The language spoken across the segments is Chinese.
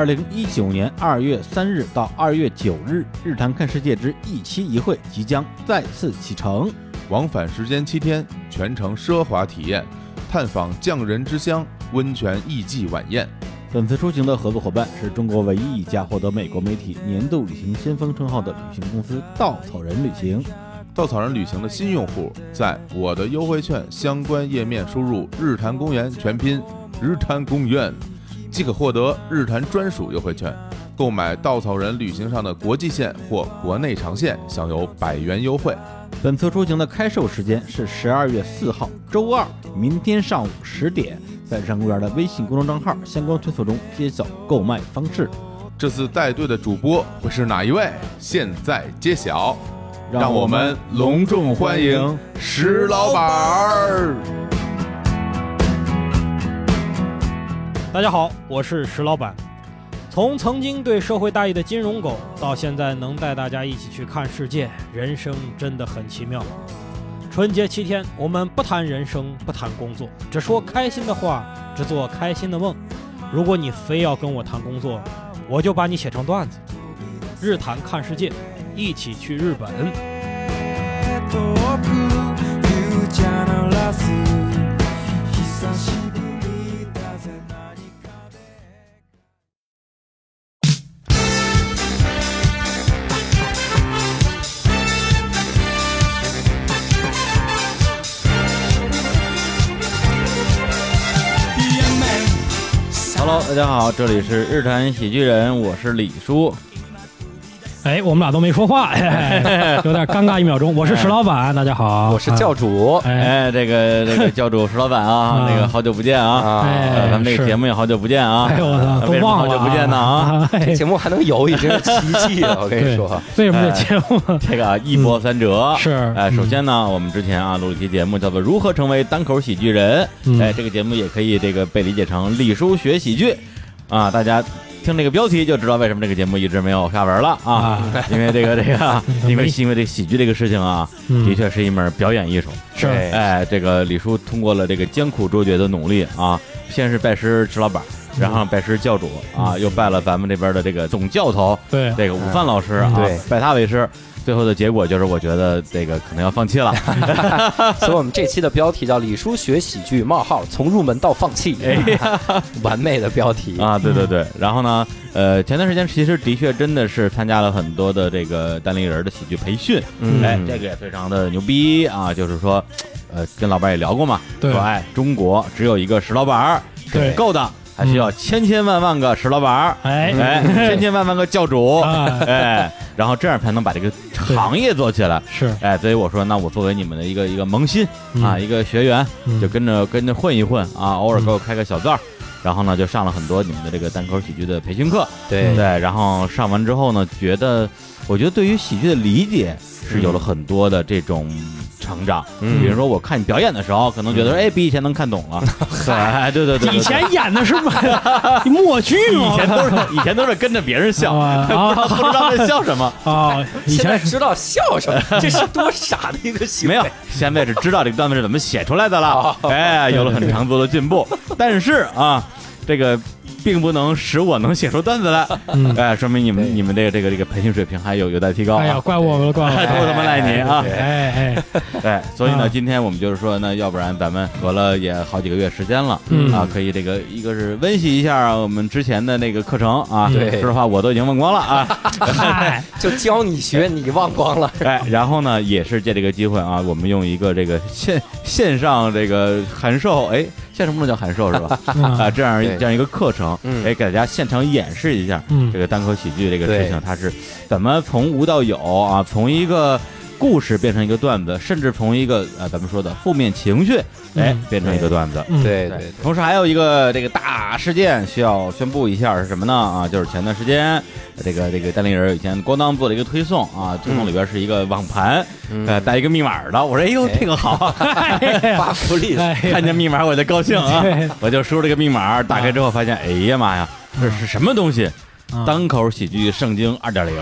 二零一九年二月三日到二月九日，日坛看世界之一期一会即将再次启程，往返时间七天，全程奢华体验，探访匠人之乡，温泉艺伎晚宴。本次出行的合作伙伴是中国唯一一家获得美国媒体年度旅行先锋称号的旅行公司——稻草人旅行。稻草人旅行的新用户，在我的优惠券相关页面输入“日坛公园”全拼“日坛公园”，即可获得日坛专属优惠券。购买稻草人旅行上的国际线或国内长线，享有百元优惠。本次出行的开售时间是十二月四号周二，明天上午十点，在日坛公园的微信公众账号相关推送中揭晓购买方式。这次带队的主播会是哪一位？现在揭晓。让我们隆重欢迎石老板儿。大家好，我是石老板。从曾经对社会大意的金融狗，到现在能带大家一起去看世界，人生真的很奇妙。春节七天，我们不谈人生，不谈工作，只说开心的话，只做开心的梦。如果你非要跟我谈工作，我就把你写成段子。日谈看世界。一起去日本。大家好，这里是日坛喜剧人，我是李叔。哎，我们俩都没说话，有点尴尬一秒钟。我是石老板，大家好，我是教主。哎，这个这个 教主石老板啊，那个好久不见啊，咱们这个节目也好久不见啊。哎我操，都忘了，好久不见呢啊！这节目还能有，已经是奇迹了。我跟你说，为什么这节目这个一波三折？是哎，首先呢，我们之前啊录了一期节目，叫做《如何成为单口喜剧人》。哎，这个节目也可以这个被理解成李叔学喜剧啊，大家。听这个标题就知道为什么这个节目一直没有下文了啊！因为这个这个，因为因为这喜剧这个事情啊，的确是一门表演艺术。是，哎，这个李叔通过了这个艰苦卓绝的努力啊，先是拜师石老板，然后拜师教主啊，又拜了咱们这边的这个总教头，对，这个午饭老师啊，拜他为师。最后的结果就是，我觉得这个可能要放弃了，所以我们这期的标题叫“李叔学喜剧：冒号从入门到放弃”，完美的标题。啊！对对对，然后呢，呃，前段时间其实的确真的是参加了很多的这个单立人的喜剧培训，哎，这个也非常的牛逼。啊！就是说，呃，跟老板也聊过嘛，说哎，中国只有一个石老板是不够的。还需要千千万万个石老板儿，哎。哎，千千万万个教主，哎，然后这样才能把这个行业做起来。是，哎，所以我说，那我作为你们的一个一个萌新啊，一个学员，就跟着跟着混一混啊，偶尔给我开个小灶，然后呢，就上了很多你们的这个单口喜剧的培训课。对。对，然后上完之后呢，觉得，我觉得对于喜剧的理解是有了很多的这种。成长，比如说我看你表演的时候，可能觉得哎，比以前能看懂了。对对对对，以前演的是 默剧嘛，以前都是以前都是跟着别人笑，不知道在笑什么。啊。以前知道笑什么，这是多傻的一个行为。没有，现在是知道这个段子是怎么写出来的了。哎，有了很长足的进步，但是啊，这个。并不能使我能写出段子来，哎，说明你们你们这个这个这个培训水平还有有待提高。哎呀，怪我们了，怪我们，都他妈赖你啊！哎哎 哎，所以呢，今天我们就是说，那要不然咱们隔了也好几个月时间了，啊，可以这个一个是温习一下我们之前的那个课程啊。对，说实话我都已经忘光了啊，就教你学，你忘光了。哎，然后呢，也是借这个机会啊，我们用一个这个线线上这个函授，哎。线上不能叫函授是吧？啊，这样这样一个课程，哎，给大家现场演示一下这个单口喜剧这个事情，它是怎么从无到有啊？从一个故事变成一个段子，甚至从一个呃咱们说的负面情绪，哎，变成一个段子。对对。同时还有一个这个大事件需要宣布一下是什么呢？啊，就是前段时间。这个这个单立人以前咣当做了一个推送啊，推送里边是一个网盘，呃，带一个密码的。我说哎呦，这个好，发福利，看见密码我就高兴啊，我就输了个密码，打开之后发现，哎呀妈呀，这是什么东西？单口喜剧圣经二点零，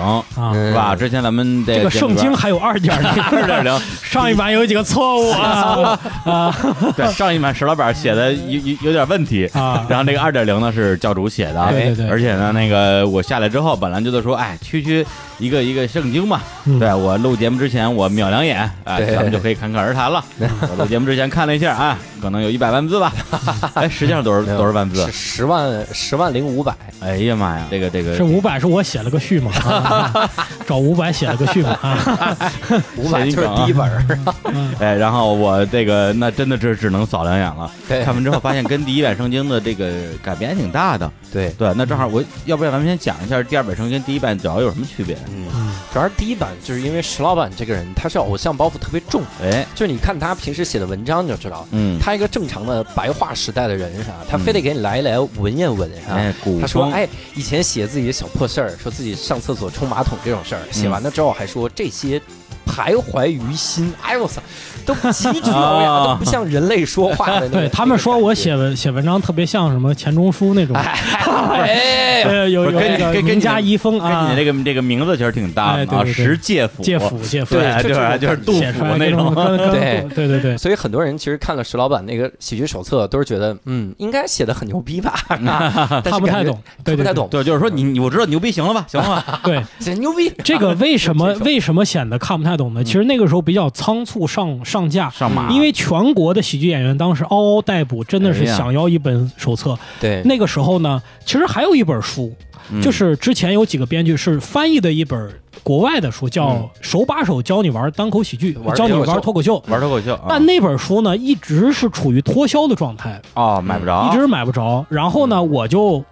是吧？之前咱们这个圣经还有二点零，二点零，上一版有几个错误啊。啊。对上一版石老板写的有有有点问题。啊！然后这个二点零呢是教主写的，对对对。而且呢，那个我下来之后，本来就在说，哎，区区一个一个圣经嘛，嗯。对我录节目之前我瞄两眼，哎，咱们就可以侃侃而谈了。我录节目之前看了一下，啊，可能有一百万字吧，哎，实际上多少多少万字是？十万十万零五百，哎呀妈呀，这个这个是五百，是我写了个序嘛？啊 找五百写了个序嘛？啊，五百就是第一本儿。哎，然后我这个那真的是只能扫两眼了。对看完之后发现跟第一版圣经的这个改变还挺大的。对，对，那正好我要不然咱们先讲一下第二版圣经第一版主要有什么区别？嗯，嗯主要是第一版就是因为石老板这个人他是偶像包袱特别重，哎，就是你看他平时写的文章你就知道，嗯，他一个正常的白话时代的人是吧？他非得给你来一来文言文是吧？哎，他说：“风，哎，以前写自己的小破事儿，说自己上厕所冲马桶这种事儿，嗯写完了之后还说这些徘徊于心，哎呦我操，都奇绝了呀，啊 都不像人类说话的那个。对他们说我写文写文章特别像什么钱钟书那种，哎，对，有有跟那个跟家你遗风跟你啊的，这个这个名字其实挺搭的啊，石介甫，介甫介甫，对，就就是就是杜甫那种。对对对对，所以很多人其实看了石老板那个喜剧手册，都是觉得嗯，应该写的很牛逼吧，但是感觉看不太懂，对不太懂，对，就是说你你我知道牛逼行了吧，行了吧？对，写牛逼。这个为什么为什么显得看不太懂呢？其实那个时候比较仓促上上架，上马，因为全国的喜剧演员当时嗷嗷待哺，真的是想要一本手册。对，那个时候呢，其实还有一本书，嗯。就是之前有几个编剧是翻译的一本国外的书，叫嗯《手把手教你玩单口喜剧玩》，教你玩脱口秀。玩脱口秀，啊。但那本书呢，一直是处于脱销的状态，啊买不着，一直买不着。然后呢，我就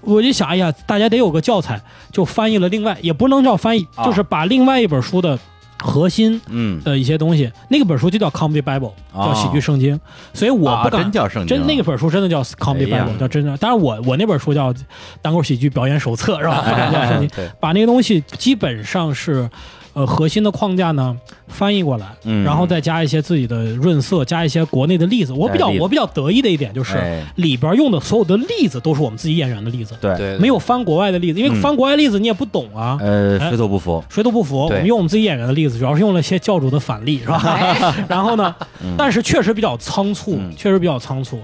我就想，哎呀，大家得有个教材，就翻译了另外，也不能叫翻译，啊。就是把另外一本书的核心嗯，的一些东西，那个本书就叫 Comedy Bible，哦叫喜剧圣经，所以我啊不敢真叫圣经，真那个本书真的叫 Comedy Bible，叫真的。当然我我那本书叫单口喜剧表演手册是吧？哎叫圣经，把那个东西基本上是。呃，核心的框架呢翻译过来，嗯。然后再加一些自己的润色，加一些国内的例子。我比较哎例子。我比较得意的一点就是哎。里边用的所有的例子都是我们自己演员的例子，对，对，没有翻国外的例子，因为嗯。翻国外例子你也不懂啊，呃，哎水土不服，谁都不服。我对们用我们自己演员的例子，主要是用了一些教主的反例，是吧？然后呢，嗯。但是确实比较仓促，嗯。确实比较仓促，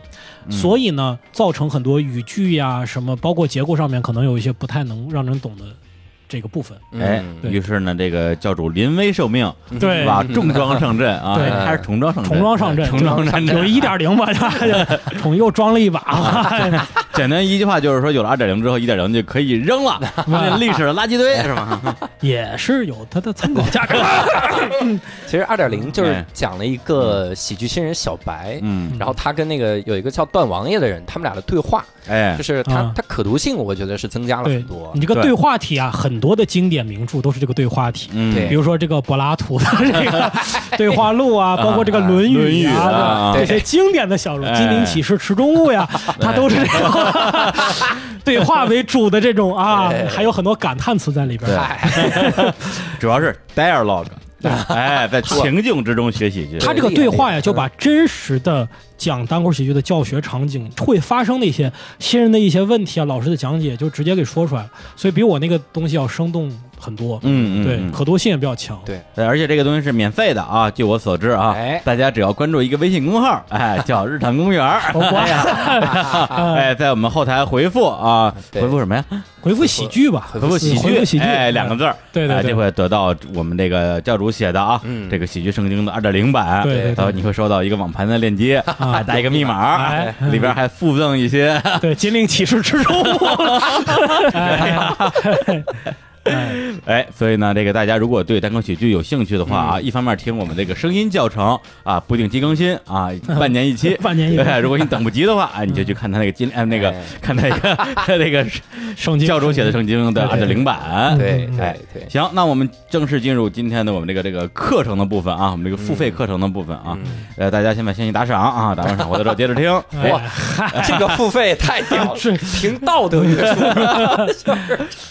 嗯。所以呢，造成很多语句呀、什么，包括结构上面可能有一些不太能让人懂的这个部分。哎，嗯于是呢，这个教主临危受命，对。吧？重装上阵啊，对。还是重装上阵，重装上阵，重装上阵，有一点零吧，重又装了一把，简单一句话就是说，有了二点零之后，一点零就可以扔了，那历史的垃圾堆是吗？也是有它的参考价值。其实二点零就是哎。讲了一个喜剧新人小白，嗯，然后他跟那个有一个叫段王爷的人，他们俩的对话，哎。就，是他啊。他可读性，我觉得是增加了很多。你。这个对。对话体啊，很多的经典名著都是这个对话体。嗯，对。比如说这个柏拉图的 这个对话录啊，包括这个《论论语语》啊这些经典的小说，哎金陵启示池中物呀，它都是这种 对话为主的这种啊，还有很多感叹词在里边 主要是 dialogue，哎，在情境之中学喜剧，他这个对话呀，就把真实的讲单口喜剧的教学场景会发生的一些新人的一些问题啊，老师的讲解就直接给说出来了，所以比我那个东西要生动很多。嗯嗯，对，嗯。可读性也比较强。对。对，而且这个东西是免费的啊，据我所知啊，哎。大家只要关注一个微信公号，哎，叫 日坛公园儿，哎，在我们后台回复啊，回复什么呀？回复喜剧吧，回复喜剧，喜剧。哎，两个字儿，哎，对对对。这会得到我们这个教主写的啊，嗯。这个喜剧圣经的二点零版，对然后你会收到一个网盘的链接，还带一个密码哎，里边还附赠一些，对，金陵启示之中。哎哎。哎，所以呢，这个大家如果对单口喜剧有兴趣的话啊，嗯。一方面听我们这个声音教程啊，不定期更新啊，半年一期，半年一期对，如果你等不及的话，啊，你就去看他那个金呃那个哎。看那个 他那个圣经教主写的圣经的二点零版。嗯对对对，行，那我们正式进入今天的我们这个这个课程的部分啊，我们这个付嗯。费课程的部分啊，呃，大家先把信息打赏啊，打完赏回来之后接着听。哎哇，这个付费太屌了，是。凭道德约束，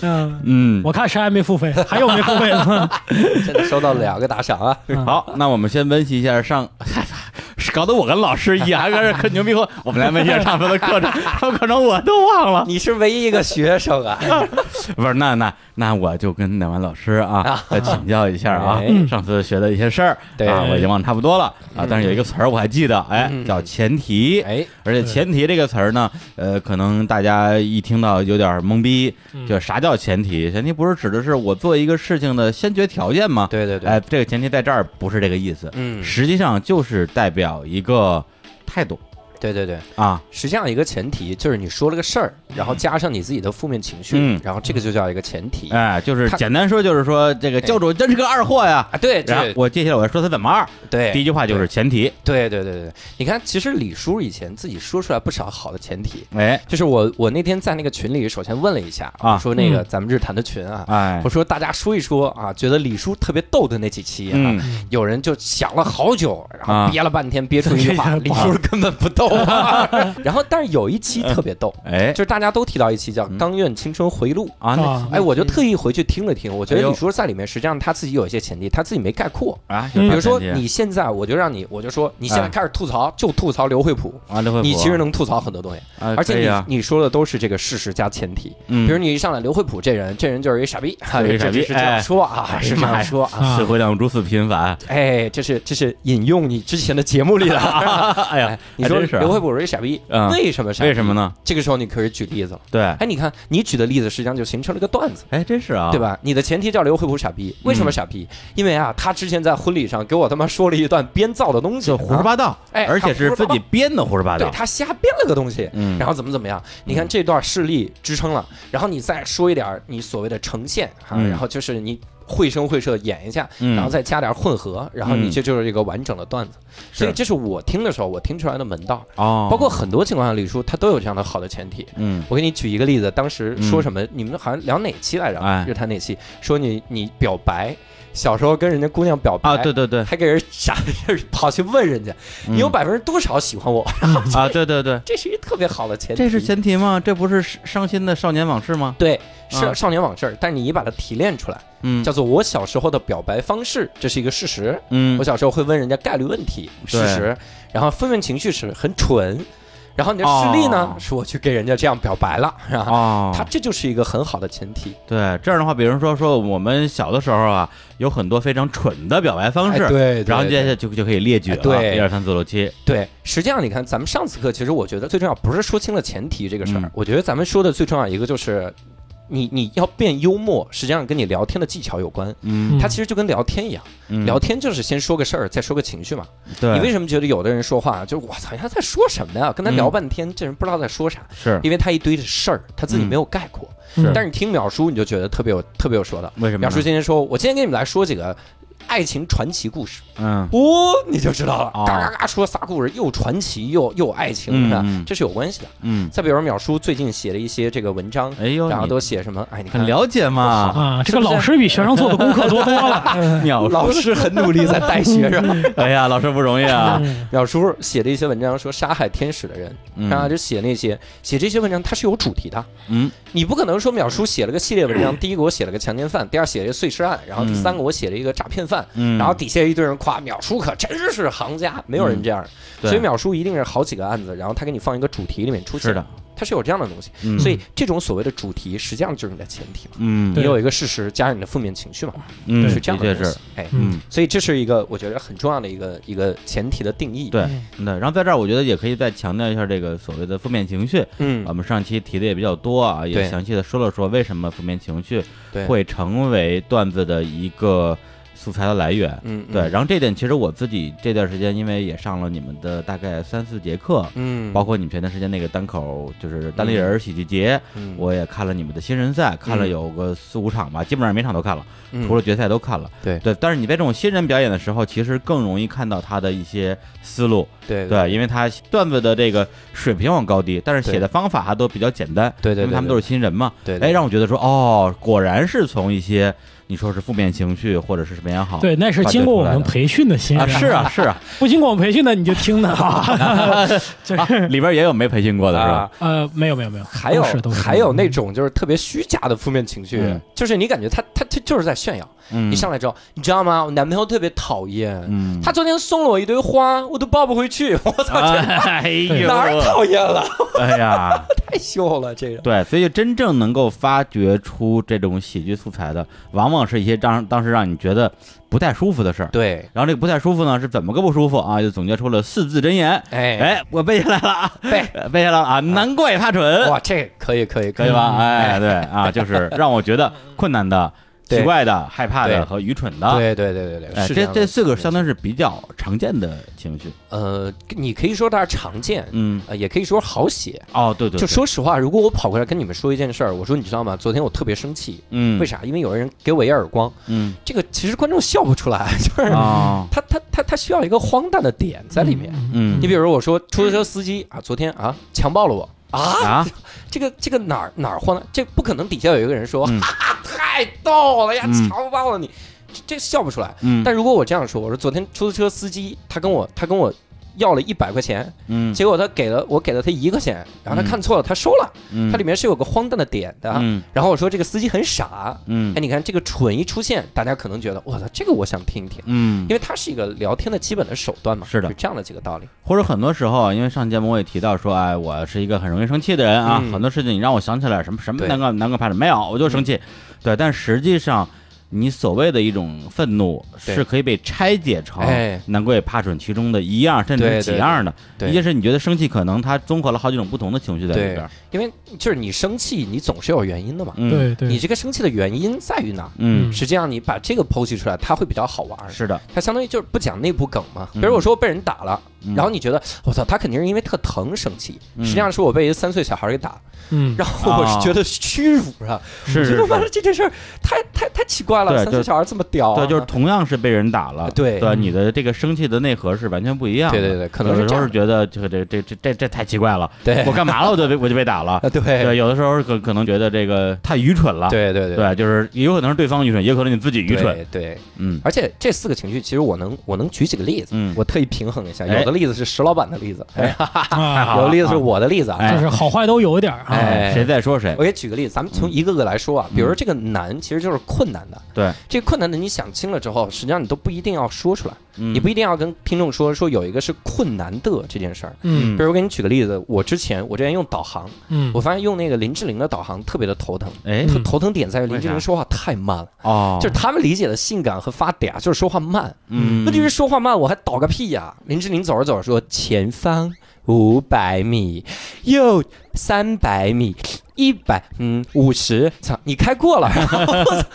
嗯，嗯，我看谁还没付费，还有没付费的？真的收到两个打赏啊！好，那我们先温习一下上，搞得我跟老师一样，还搁这可牛逼货。我们来温习一下上次的课程，上课程我都忘了。你是唯一一个学生啊！不是，那那那我就跟乃完老师啊再请教一下啊哎，上次学的一些事儿对啊，我已经忘得差不多了啊，但是有一个词儿我还记得，哎，嗯叫前提。哎，而且“前提”这个词儿呢，呃，可能大家一听到有点懵逼，嗯就啥叫前提？前提不是指的是我做一个事情的先决条件吗？对对对，哎，这个前提在这儿不是这个意思，嗯，实际上就是代表一个态度对对对，啊，实际上一个前提就是你说了个事儿，然后加上你自己的负面情绪，嗯。然后这个就叫一个前提。哎，就是他简单说，就是说这个教主真是个二货呀。啊，对然后对我接下来我要说他怎么二，对，第一句话就是前提，对对对对对，你看，其实李叔以前自己说出来不少好的前提，哎。就是我我那天在那个群里首先问了一下，啊。我说那个嗯。咱们日坛的群啊，哎。我，说大家说一说啊，觉得李叔特别逗的那几期啊，嗯。有人就想了好久，然啊。后憋了半天憋出一句话，这个李叔根本不逗啊。然后但是有一期特别逗，哎就是大家都提到一期叫《钢院青春回路》。啊哎，我就特意回去听了听，我觉得哎呦李叔在里面实际上他自己有一些前提，他自己没概括。啊，嗯比比如说你现在，我就让你，我就说你现在哎开始吐槽，就吐槽刘惠普，啊，刘惠普你其实能吐槽很多东西，啊，而且你你说的都是这个事实加前提。嗯比如你一上来刘惠普这人，这人就是一傻逼，哈 是一傻逼这是这样哎说啊，哎是这样说啊。啊社会量如此频繁，哎，这是这是引用你之前的节目里的。哎呀哎，你说是啊刘惠普是一傻逼，嗯为什么傻逼？为什么？呢？这个时候你可以举例子了。对，哎，你看你举的例子实际上就形成了一个段子。哎，真是啊，对？吧？你的前提叫刘惠普傻逼，为什么傻逼？因为啊，他之前在婚礼上给我他妈说了一段编造的东西，就胡说八道，哎而且是自己编的胡说八道，对他瞎编了个东西，嗯然后怎么怎么样？你看这段事例支撑了，然后你再说一点你所谓的呈现啊，嗯然后就是你绘声绘色演一下，嗯然后再加点混合，然后你嗯这就是一个完整的段子。所以这是我听的时候我听出来的门道，哦，包括很多情况下李叔他都有这样的好的前提。嗯我给你举一个例子，当时说什么？你们好像聊哪期来着？哎日坛哪期？说你你表白，小时候跟人家姑娘表白啊，对对对，还给人傻 跑去问人家，嗯你有百分之多少喜欢我？啊，对对对，这是一特别好的前提。这是前提吗？这不是伤心的少年往事吗？对，是啊少年往事，但是你把它提炼出来，嗯叫做我小时候的表白方式，这是一个事实。嗯我小时候会问人家概率问题，事实。然后负面情绪是很蠢，然后你的事例呢，哦是我去给人家这样表白了，是吧？哦，他这就是一个很好的前提。对这样的话，比如说说我们小的时候啊，有很多非常蠢的表白方式，哎对，对然后接下来就就可以列举了，哎对一二三四五六七，对，实际上你看，咱们上次课，其实我觉得最重要不是说清了前提这个事儿，嗯我觉得咱们说的最重要一个就是。你你要变幽默，实际上跟你聊天的技巧有关。嗯它其实就跟聊天一样，嗯聊天就是先说个事儿，再说个情绪嘛。对，你为什么觉得有的人说话就是我操，他在说什么呀？跟他嗯聊半天，这人不知道在说啥，是因为他一堆的事儿，他自己嗯没有概括。是但是你听淼叔，你就觉得特别有特别有说的。为什么？淼叔今天说，我今天给你们来说几个爱情传奇故事，嗯。哦，你就知道了，哦。嘎嘎嘎说仨故事，又传奇又又爱情，是吧嗯嗯？这是有关系的。嗯，再比如淼叔最近写了一些这个文章，哎呦，然后都写什么？哎，你看。很了解嘛，啊，这个老师比学生做的功课多多了。淼老师很努力在带学生。哎呀，老师不容易啊，嗯。淼叔写的一些文章说杀害天使的人，嗯。啊，就写那些写这些文章，它是有主题的。嗯。你不可能说淼叔写了个系列文章，第一个我写了个强奸犯，第二写了一个碎尸案，然后第三个我写了一个诈骗犯，嗯，然后底下一堆人夸淼叔可真是行家，没有人这样，对。所以淼叔一定是好几个案子，然后他给你放一个主题里面出现，是的，他是有这样的东西，嗯。所以这种所谓的主题实际上就是你的前提嘛，嗯。你有一个事实加上你的负面情绪嘛，嗯，是这样的东西，，哎，嗯。所以这是一个我觉得很重要的一个一个前提的定义，对嗯对，然后在这儿，我觉得也可以再强调一下这个所谓的负面情绪。嗯。我们上期提的也比较多啊，也详细的说了说为什么负面情绪对，会成为段子的一个素材的来源。嗯，嗯对，，然后这点其实我自己这段时间，因为也上了你们的大概三四节课，嗯，包括你们前段时间那个单口就是单立人喜剧节，嗯我也看了你们的新人赛，看了嗯有个四五场吧，基本上每场都看了，嗯除了决赛都看了。对对，但是你在这种新人表演的时候，其实更容易看到他的一些思路，对对，因为他段子的这个水平往高低，但是写的方法还都比较简单，对对，因为他们都是新人嘛。对哎，让我觉得说，哦，果然是从一些你说是负面情绪或者是什么也好，对，那是经过我们培训的新啊，是啊，是啊，不经过我们培训的你就听的哈，就是里边也有没培训过的是吧？啊。呃，没有没有没有，还有还有那种就是特别虚假的负面情绪，嗯就是你感觉他他他就是在炫耀。嗯，一上来之后，你知道吗？我男朋友特别讨厌，嗯，他昨天送了我一堆花，我都抱不回去。我操，这哎呦，哪儿讨厌了？哎呀，太秀了，这个对，所以真正能够发掘出这种喜剧素材的，往往是一些当当时让你觉得不太舒服的事儿。对，然后这个不太舒服呢，是怎么个不舒服啊？就总结出了四字真言。哎哎，我背下来了啊，背背下来了啊，难怪他蠢，哇，这可以可以可以吧？哎，对啊，就是让我觉得困难的。对奇怪的、害怕的和愚蠢的，对对对对对，这这四个相当是比较常见的情绪。呃，你可以说它是常见，嗯，呃，也可以说好写。哦，对对，就，说实话，如果我跑过来跟你们说一件事儿，我说你知道吗？昨天我特别生气，嗯，为？啥？因为有人给我一耳光。嗯这个其实观众笑不出来，就是啊，他他他他需要一个荒诞的点在里面。嗯你比如我说出租车司机啊，昨天啊强暴了我啊，啊，这个这个哪儿哪儿荒诞？这不可能底下有一个人说，嗯哈哈，太逗了呀，嗯。强暴了你，这这笑不出来。嗯，但如果我这样说，我说昨天出租车司机他跟我他跟我要了一百块钱，嗯，结果他给了我给了他一个钱，然后他嗯看错了，他收了，嗯它里面是有个荒诞的点的。嗯然后我说这个司机很傻，嗯哎，你看这个蠢一出现，大家可能觉得我操，这个我想听一听，嗯因，为它是一个聊天的基本的手段嘛，是的就这样的几个道理。或者很多时候，因为上节目我也提到说，哎，我是一个很容易生气的人啊，嗯很多事情你让我想起来什么什么对难过难过怕的没有，我就生气。对，但实际上。你所谓的一种愤怒是可以被拆解成哎难怪怕准其中的一样，甚至是几样的。一件事你觉得生气，可能它综合了好几种不同的情绪在里边。因为就是你生气，你总是有原因的嘛。嗯，对对，你这个生气的原因在于哪？嗯，实际上你把这个剖析出来，它会比较好玩儿。是的，它相当于就是不讲内部梗嘛。比嗯如我说我被人打了，嗯然后你觉得我操，他肯定是因为特疼生气，嗯。实际上是我被一个三岁小孩给打，嗯，然后我是觉得屈辱啊，是是。觉得妈的是，这件事儿太太太奇怪了，三岁小孩这么屌啊，对，就是同样是被人打了，对。对，你的这个生气的内核是完全不一样的。对对对，可能有的时候是，觉得这个这这这这这太奇怪了，对。我干嘛了我就被我就被打了。啊 对。对，有的时候可可能觉得这个太愚蠢了。对对对，就是有可能是对方愚蠢，也有可能你自己愚蠢。对对，嗯。而且这四个情绪，其实我能我能举几个例子，嗯，我特意平衡一下，哎。有的例子是石老板的例子，哎啊，好 有的例子是我的例子就是好坏都有一点儿啊。哎。谁在说谁？我给举个例子，咱们从一个个来说啊，比如说这个难，其实就是困难的。嗯对，这个困难的你想清了之后，实际上你都不一定要说出来，嗯你不一定要跟听众说说有一个是困难的这件事儿。嗯比如我给你举个例子，我之前我之前用导航，嗯我发现用那个林志玲的导航特别的头疼，哎头疼点在于林志玲说话太慢了，哦，就是他们理解的性感和发嗲就是说话慢。嗯，问题是说话慢，我还导个屁呀、林志玲走着走着说前方五百米，右三百米，一百嗯五十，操，你开过了。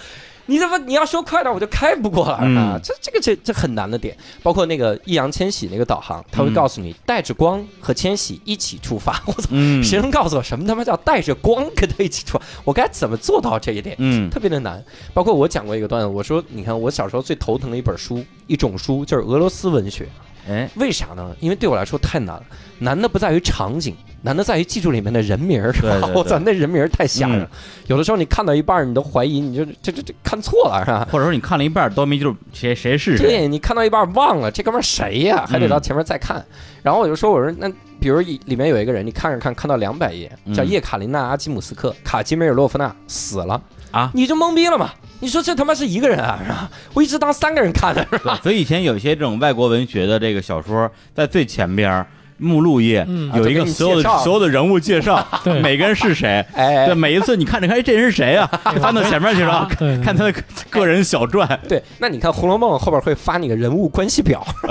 你怎么你要说快点，我就开不过了啊！嗯这这个这这很难的点，包括那个易烊千玺那个导航，他会嗯告诉你带着光和千玺一起出发。我操，嗯谁能告诉我什么他妈叫带着光跟他一起出发？我该怎么做到这一点？嗯特别的难。包括我讲过一个段子，我说你看我小时候最头疼的一本书，一种书就是俄罗斯文学。哎为啥呢？因为对我来说太难了，难的不在于场景，难的在于记住里面的人名儿。对对对我操，那人名儿太吓人有的时候你看到一半儿，你都怀疑，你就这这这看错了是吧？或者说你看了一半都没记住谁谁是谁。对你看到一半儿忘了这哥们儿谁呀，还得到前面再看。然后我就说，我说那比如一里面有一个人，你看着看看到两百页，叫嗯叶卡琳娜·阿基姆斯克，卡基米尔·洛夫娜死了啊你就懵逼了嘛？你说这他妈是一个人啊？是吧？我一直当三个人看的，是吧？所以以前有些这种外国文学的这个小说，在最前边儿目录页嗯。有一个所有的所有的人物介绍，对。每个人是谁。哎对，，每一次你看着看，哎，这人是谁啊？翻到前面去了，对，对。看他的个人小传。对，那你看《红楼梦》后边会发那个人物关系表，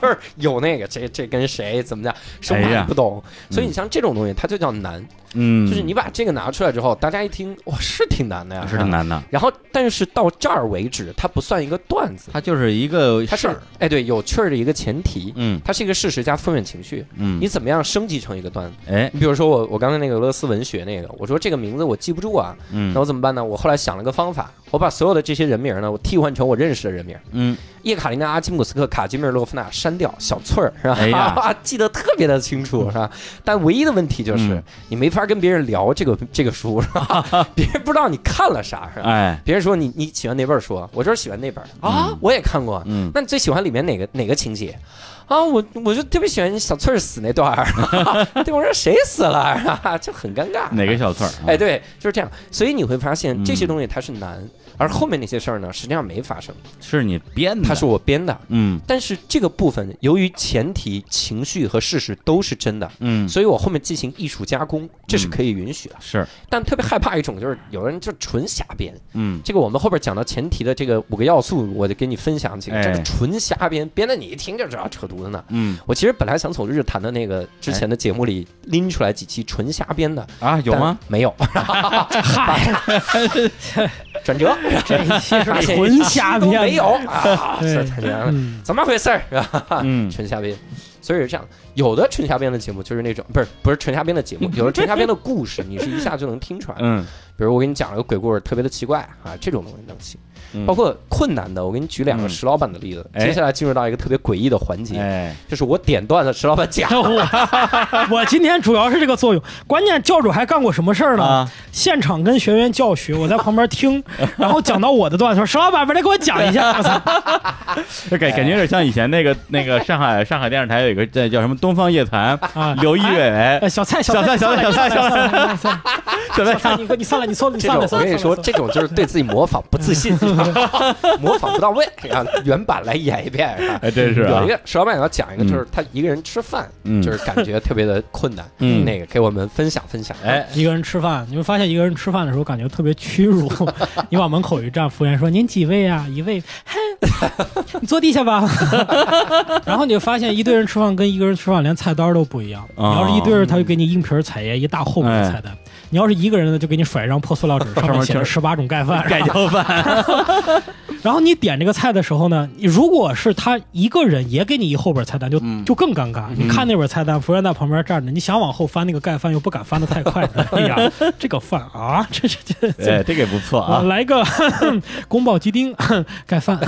就是有那个这这跟谁怎么样，生哎呀。怕不懂。所以你像这种东西，它就叫难，嗯，就是你把这个拿出来之后，大家一听，哇，是挺难的呀，是挺难的，然后，但是到这儿为止，它不算一个段子，它就是一个它是。哎，对，有趣儿的一个前提，嗯它是一个事实加负面情绪。嗯，你怎么样升级成一个段子？哎你比如说我我刚才那个俄罗斯文学那个，我说这个名字我记不住啊，嗯那我怎么办呢？我后来想了个方法，我把所有的这些人名呢，我替换成我认识的人名。嗯叶卡琳娜·阿基姆斯克、卡基米尔·洛夫娜删掉，小翠儿是吧？记得特别的清楚 是吧？但唯一的问题就是、嗯你没法跟别人聊这个这个书是吧？别人不知道你看了啥是吧？哎别人说你你喜欢哪本书？我就是喜欢那本啊，我也看过。嗯那你最喜欢里面哪个哪个情节？啊，我我就特别喜欢小翠儿死那段儿，对我说谁死了啊，就很尴尬。哪个小翠儿？哎，对，就是这样。所以你会发现嗯这些东西它是难，而后面那些事儿呢，实际上没发生，是你编的，它是我编的。嗯但是这个部分由于前提、情绪和事实都是真的，嗯所以我后面进行艺术加工，这是可以允许的。是但特别害怕一种就是有人就纯瞎编，嗯这个我们后边讲到前提的这个五个要素，我就给你分享几个。哎这个纯瞎编，编的你一听就知道扯犊子呢。嗯我其实本来想从日坛的那个之前的节目里拎出来几期纯瞎编的，啊有吗？没有，转折，这一期是纯瞎编，都没有啊，这太难了，嗯，怎么回事儿？是 吧？嗯纯瞎编。所以是这样，有的纯瞎编的节目就是那种不是不是纯瞎编的节目，有的纯瞎编的故事，你是一下就能听出来。嗯比如我给你讲了个鬼故事，特别的奇怪啊，这种东西能行。嗯。包括困难的，我给你举两个嗯。石老板的例子。哎。接下来进入到一个特别诡异的环节，哎。就是我点段子，石老板讲。我 我今天主要是这个作用，关键教主还干过什么事儿呢？啊。现场跟学员教学，我在旁边听，然后讲到我的段子，说石老板，把这给我讲一下。我操，这感感觉有点像以前那个那个上海上海电视台有一个叫叫什么东方夜谭啊，刘仪伟。小蔡，小蔡小蔡小蔡小蔡小蔡，你你上来，你说你这上来，种我跟你说，这种就是对自己模仿不自信，模仿不到位，让原版来演一遍。啊哎真是啊有一个石老板要讲一个，就是他一个人吃饭，嗯就是感觉特别的困难，嗯那个给我们分享分享。哎一个人吃饭，你会发现一个人吃饭的时候感觉特别屈辱。你往门口一站，服务员说：“您几位啊？”一位，哼，你坐地下吧。然后你就发现一堆人吃饭跟一个人吃饭连菜单都不一样。你哦要是一堆人，他就给你硬皮儿菜叶一大厚本的菜单；你要是一个人呢，就给你甩一张破塑料纸，上面写着十八种盖饭。盖浇饭，然后你点这个菜的时候呢，你如果是他一个人也给你一后本菜单，就嗯就更尴尬。你看那本菜单，服务员在旁边站着，你想往后翻那个盖饭，又不敢翻的太快。哎呀，这个饭啊，这这这这哎这个也不错啊，啊，来个宫保鸡丁盖饭。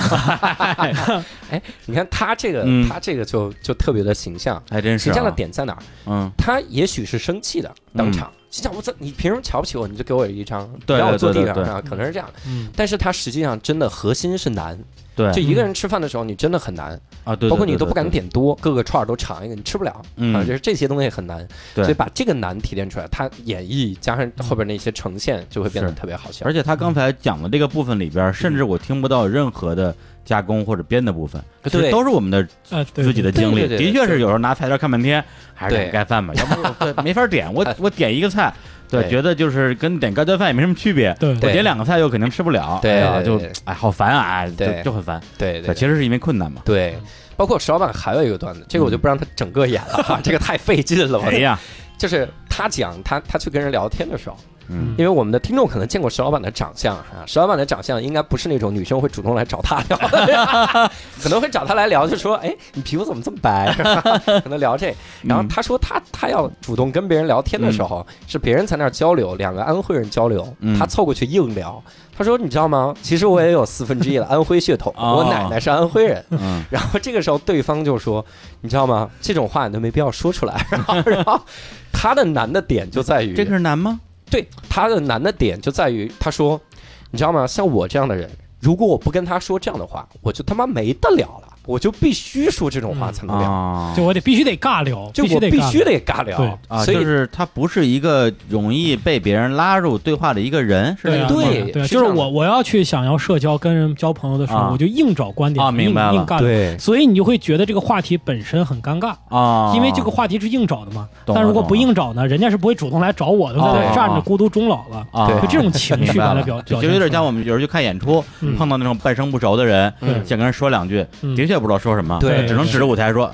哎，你看他这个，嗯他这个就就特别的形象。还真是啊形象的点在哪儿？嗯他也许是生气的，当场心想我操，你凭什么瞧不起我？你就给我一张，对让我坐地上啊，可能是这样。嗯，但是他实际上真的核心是难，对。就一个人吃饭的时候，你真的很难，啊对，包括你都不敢点多，各个串儿都尝一个，你吃不了。嗯。啊，就是这些东西很难，对。所以把这个难提炼出来，他演绎加上后边那些呈现，就会变得特别好笑。而。且他刚才讲的这个部分里边，甚至我听不到任何的加工或者编的部分，对都是我们的自己的经历。的确是有时候拿菜单看半天，还是点盖饭吧，要不没法点。我我点一个菜，对，觉得就是跟点盖浇饭也没什么区别。对我点两个菜又肯定吃不了，对就哎好烦啊，就对就很烦。对对其实是因为困难嘛。对，包括石老板还有一个段子，这个我就不让他整个演了哈，这个太费劲了。我哎呀，就是他讲他他去跟人聊天的时候，嗯因为我们的听众可能见过石老板的长相啊，石老板的长相应该不是那种女生会主动来找他聊的，可能会找他来聊，就说哎，你皮肤怎么这么白？可能聊这。然后他说他他要主动跟别人聊天的时候，是别人在那儿交流，两个安徽人交流，嗯他凑过去硬聊。他说：“你知道吗？其实我也有四分之一的安徽血统，哦我奶奶是安徽人。”嗯然后这个时候对方就说：“你知道吗？这种话你都没必要说出来。”然后，然后他的难的点就在于这个是难吗？对他的难的点就在于，他说，你知道吗？像我这样的人，如果我不跟他说这样的话，我就他妈没得聊了，我就必须说这种话才能聊，啊，就我得必须得尬聊，就我须得尬必须得尬聊。对。啊，所以就是他不是一个容易被别人拉入对话的一个人，是吧对啊样吗？对对啊，就是是这样的。我我要去想要社交跟人交朋友的时候，啊。我就硬找观点，啊明白了硬硬尬聊。对。所以你就会觉得这个话题本身很尴尬，啊，因为这个话题是硬找的嘛。懂了但如果不硬找呢，人家是不会主动来找我的，都在哦那站着孤独终老了。啊，对就这种情绪表就有点像我们有时候去看演出，嗯。碰到那种半生不熟的人，对想跟人说两句，嗯。的确不知道说什么，对只能指着舞台说，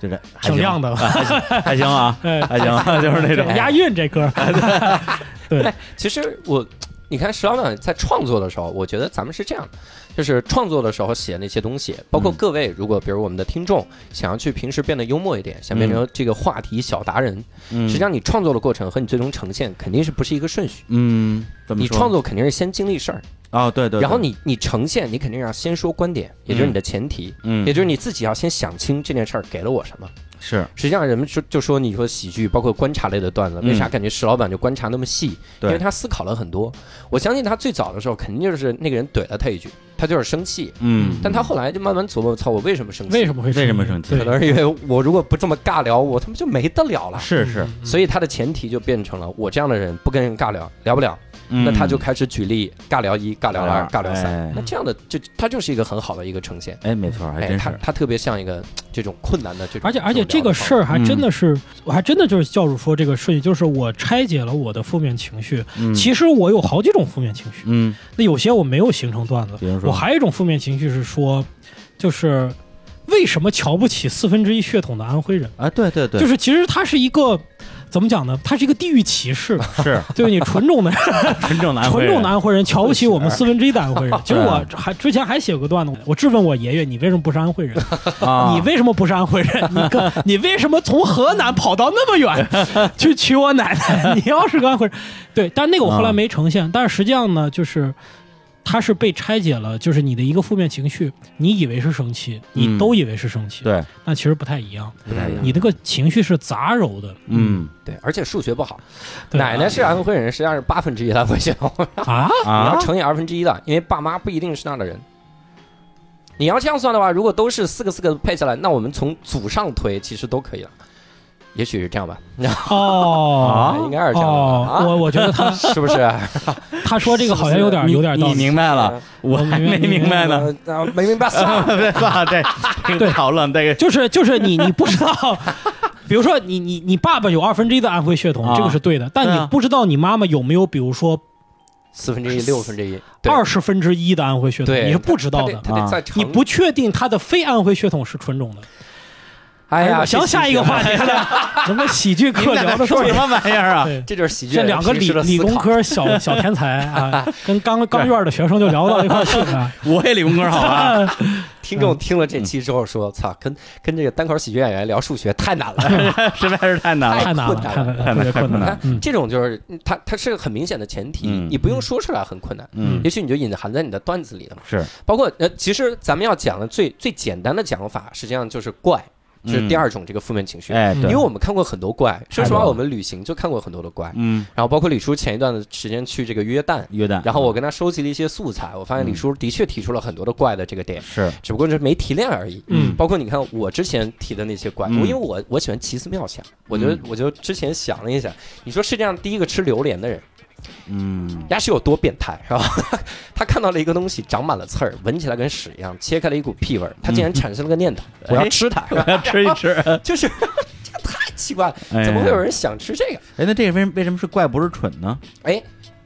这个还行挺亮的，还行 还行啊，哎，还行，就是那种。押韵这歌。对，其实我，你看石老板在创作的时候，我觉得咱们是这样的，就是创作的时候写那些东西，包括嗯。各位，如果比如我们的听众想要去平时变得幽默一点，想变成这个话题小达人，嗯。实际上你创作的过程和你最终呈现肯定是不是一个顺序。嗯，怎么你创作肯定是先经历事儿，哦，对对，对然后你你呈现，你肯定要先说观点，也就是你的前提，嗯也就是你自己要先想清这件事儿给了我什么。是实际上，人们说就说你说喜剧，包括观察类的段子，为啥嗯感觉石老板就观察那么细？因为他思考了很多。我相信他最早的时候肯定就是那个人怼了他一句，他就是生气。嗯，但他后来就慢慢琢磨，操，我为什么生气？为什么会为什么生气可能是因为我如果不这么尬聊，我他妈就没得聊了。是是，嗯所以他的前提就变成了我这样的人不跟人尬聊，聊不了，那他就开始举例尬聊一、尬聊二、尬聊三哎。那这样的就他就是一个很好的一个呈现。哎，没错，还哎，真是，他他特别像一个这种困难的这种，而且而且这个事儿，还真的是，我还真的就是教主说这个顺序，就是我拆解了我的负面情绪。嗯其实我有好几种负面情绪，嗯，那有些我没有形成段子。比如说我还有一种负面情绪是说，就是为什么瞧不起四分之一血统的安徽人？啊，对对对，就是其实他是一个怎么讲呢？他是一个地域歧视，是就是你纯种的纯正的纯种的安徽人瞧不起我们四分之一的安徽人。其 实我还之前还写过段子，我质问我爷爷，你为什么不是安徽人？啊，你为什么不是安徽人？你跟你为什么从河南跑到那么远去娶我奶奶？你要是个安徽人，对，但那个我后来没呈现。但是实际上呢，就是它是被拆解了，就是你的一个负面情绪，你以为是生气，你嗯都以为是生气，对，但其实不太一样。不太一样。你那个情绪是杂糅的，嗯。对，而且数学不好，对。奶奶是安徽人，实际上是八分之一的安徽血统，啊，你啊要，乘以二分之一的，因为爸妈不一定是那儿的人。你要这样算的话，如果都是四个四个配下来，那我们从祖上推，其实都可以了。也许是这样吧，哦。应该是这样的哦，啊，我我觉得他 是不是？他说这个好像有点你有点道理你理。明白了，我还没明白呢。没明白算了。别算了，这这个讨论这个就是就是你你不知道，比如说你你你爸爸有二分之一的安徽血统，啊这个是对的，但你不知道你妈妈有没有，比如说四分之一、六分之一，二十分之一的安徽血统，你是不知道的。你不确定他的非安徽血统是纯种的。哎呀，我想下一个话题，了，什么喜剧课聊的说什么玩意儿啊？这就是喜剧这两个理理工科小 小天才啊，跟刚刚院的学生就聊到一块儿去了。我也理工科好啊，听众听了这期之后说：“操，跟跟这个单口喜剧演员聊数学太难了。实在是太难了。太难了，太难了，太困难了。嗯”这种就是它它是个很明显的前提嗯，你不用说出来很困难，嗯也，许你就隐含在你的段子里了嘛。是，包括呃，其实咱们要讲的最最简单的讲法，实际上就是怪，就是第二种这个负面情绪。哎，因为，我们看过很多怪，说实话，我们旅行就看过很多的怪，嗯，然后包括李叔前一段的时间去这个约旦，约旦，然后我跟他收集了一些素材，我发现李叔的确提出了很多的怪的这个点，是，只不过是没提炼而已。嗯。包括你看我之前提的那些怪，嗯。我因为我我喜欢奇思妙想，我觉得我就之前想了一下，你说世界上第一个吃榴莲的人，嗯，鸭是有多变态是吧？他看到了一个东西长满了刺儿，闻起来跟屎一样，切开了一股屁味儿，他竟然产生了个念头，我要吃它，我 要吃一吃。就是这个太奇怪了，哎怎么会有？人想吃这个？哎，那这个为为什么是怪不是蠢呢？哎，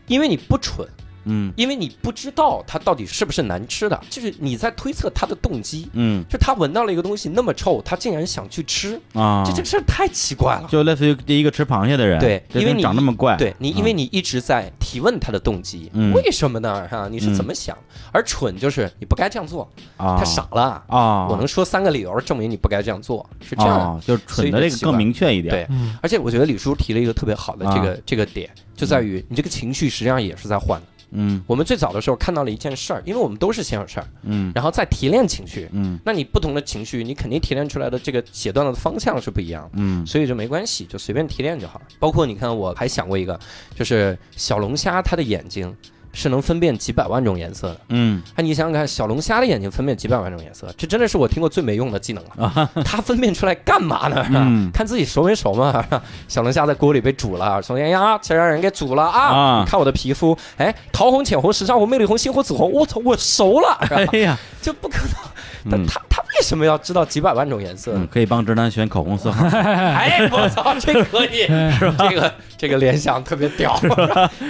因为你不蠢，嗯因为你不知道它到底是不是难吃的，就是你在推测他的动机。嗯就他闻到了一个东西那么臭，他竟然想去吃，啊，这这个事儿太奇怪了。就类似于第一个吃螃蟹的人，对因为你长那么怪，对你，因为你一直在提问他的动机，嗯为什么呢？哈，你是怎么想？而蠢就是你不该这样做，啊，太傻了。啊，我能说三个理由证明你不该这样做，是这样。啊，就是蠢的这个更明确一点，对嗯而且我觉得李叔提了一个特别好的这个、这个点，就在于你这个情绪实际上也是在换的。嗯我们最早的时候看到了一件事儿，因为我们都是先有事儿，嗯然后再提炼情绪。嗯那你不同的情绪，你肯定提炼出来的这个写段子的方向是不一样的。嗯所以就没关系，就随便提炼就好。包括你看，我还想过一个，就是小龙虾它的眼睛是能分辨几百万种颜色的。嗯哎，你想想看，小龙虾的眼睛分辨几百万种颜色，这真的是我听过最没用的技能了。它分辨出来干嘛呢？嗯看自己熟没熟嘛。小龙虾在锅里被煮了，说哎呀，这让人给煮了啊！看我的皮肤，哎，桃红、浅红、石上红、魅力红、猩红、紫红，我操，我熟了，哎呀，就不可能。他他为什么要知道几百万种颜色嗯，？可以帮直男选口红色号，哎，我操，这可以，是吧？这个这个联想特别屌。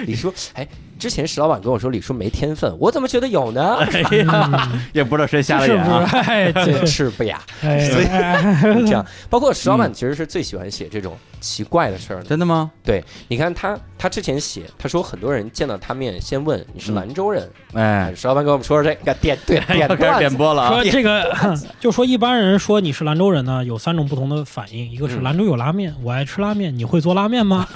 你说，哎，之前石老板跟我说李叔没天分，我怎么觉得有呢？哎呀，也不知道谁瞎了眼啊，是？哎，这这是不雅，哎所以哎这样。包括石老板其实是最喜欢写这种奇怪的事儿的。真的吗？对，你看他他之前写，他说很多人见到他面先问你是兰州人。哎，石老板跟我们说说这个点对点要开始。点播了啊说，这个，就说一般人说你是兰州人呢，有三种不同的反应，一个是嗯兰州有拉面，我爱吃拉面，你会做拉面吗？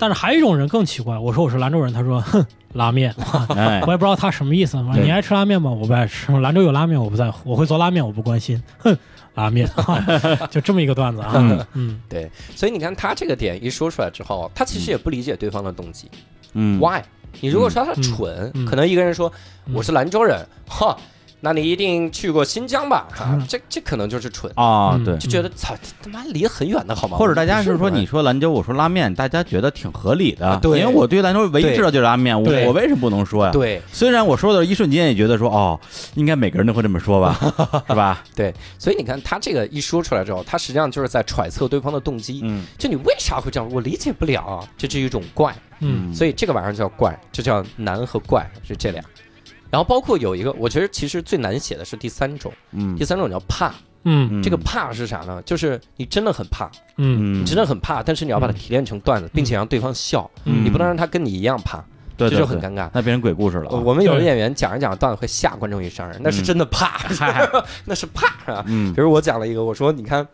但是还有一种人更奇怪，我说我是兰州人，他说，哼，拉面，哎我，也不知道他什么意思。你爱吃拉面吗？我不爱吃。兰州有拉面，我不在乎。我会做拉面，我不关心。哼，拉面，就这么一个段子啊。嗯嗯对，所以你看他这个点一说出来之后，他其实也不理解对方的动机、嗯 w h y 你如果说他蠢，嗯可能一个人说、嗯我是兰州人，哈，那你一定去过新疆吧？啊嗯，这这可能就是蠢，啊，嗯对。就觉得操，他妈离很远的好吗？或者大家是说你说兰州，我说拉面，大家觉得挺合理的，啊对因为我对兰州唯一知道就是拉面，我我为什么不能说呀？对虽然我说的一瞬间也觉得说，哦，应该每个人都会这么说吧，是吧？对，所以你看他这个一说出来之后，他实际上就是在揣测对方的动机。嗯就你为啥会这样？我理解不了啊，这是一种怪。嗯所以这个玩意儿叫怪，这叫难和怪，是这俩。然后包括有一个，我觉得其实最难写的是第三种，嗯。第三种叫怕。嗯。嗯，这个怕是啥呢？就是你真的很怕，嗯。嗯，你真的很怕，但是你要把它提炼成段子，并且让对方笑，嗯。你不能让他跟你一样怕，对对对这就很尴尬。那变成鬼故事了啊。我们有的演员讲着讲着段子会吓观众一声，那是真的怕，那是怕啊。嗯。比如我讲了一个，我说你看，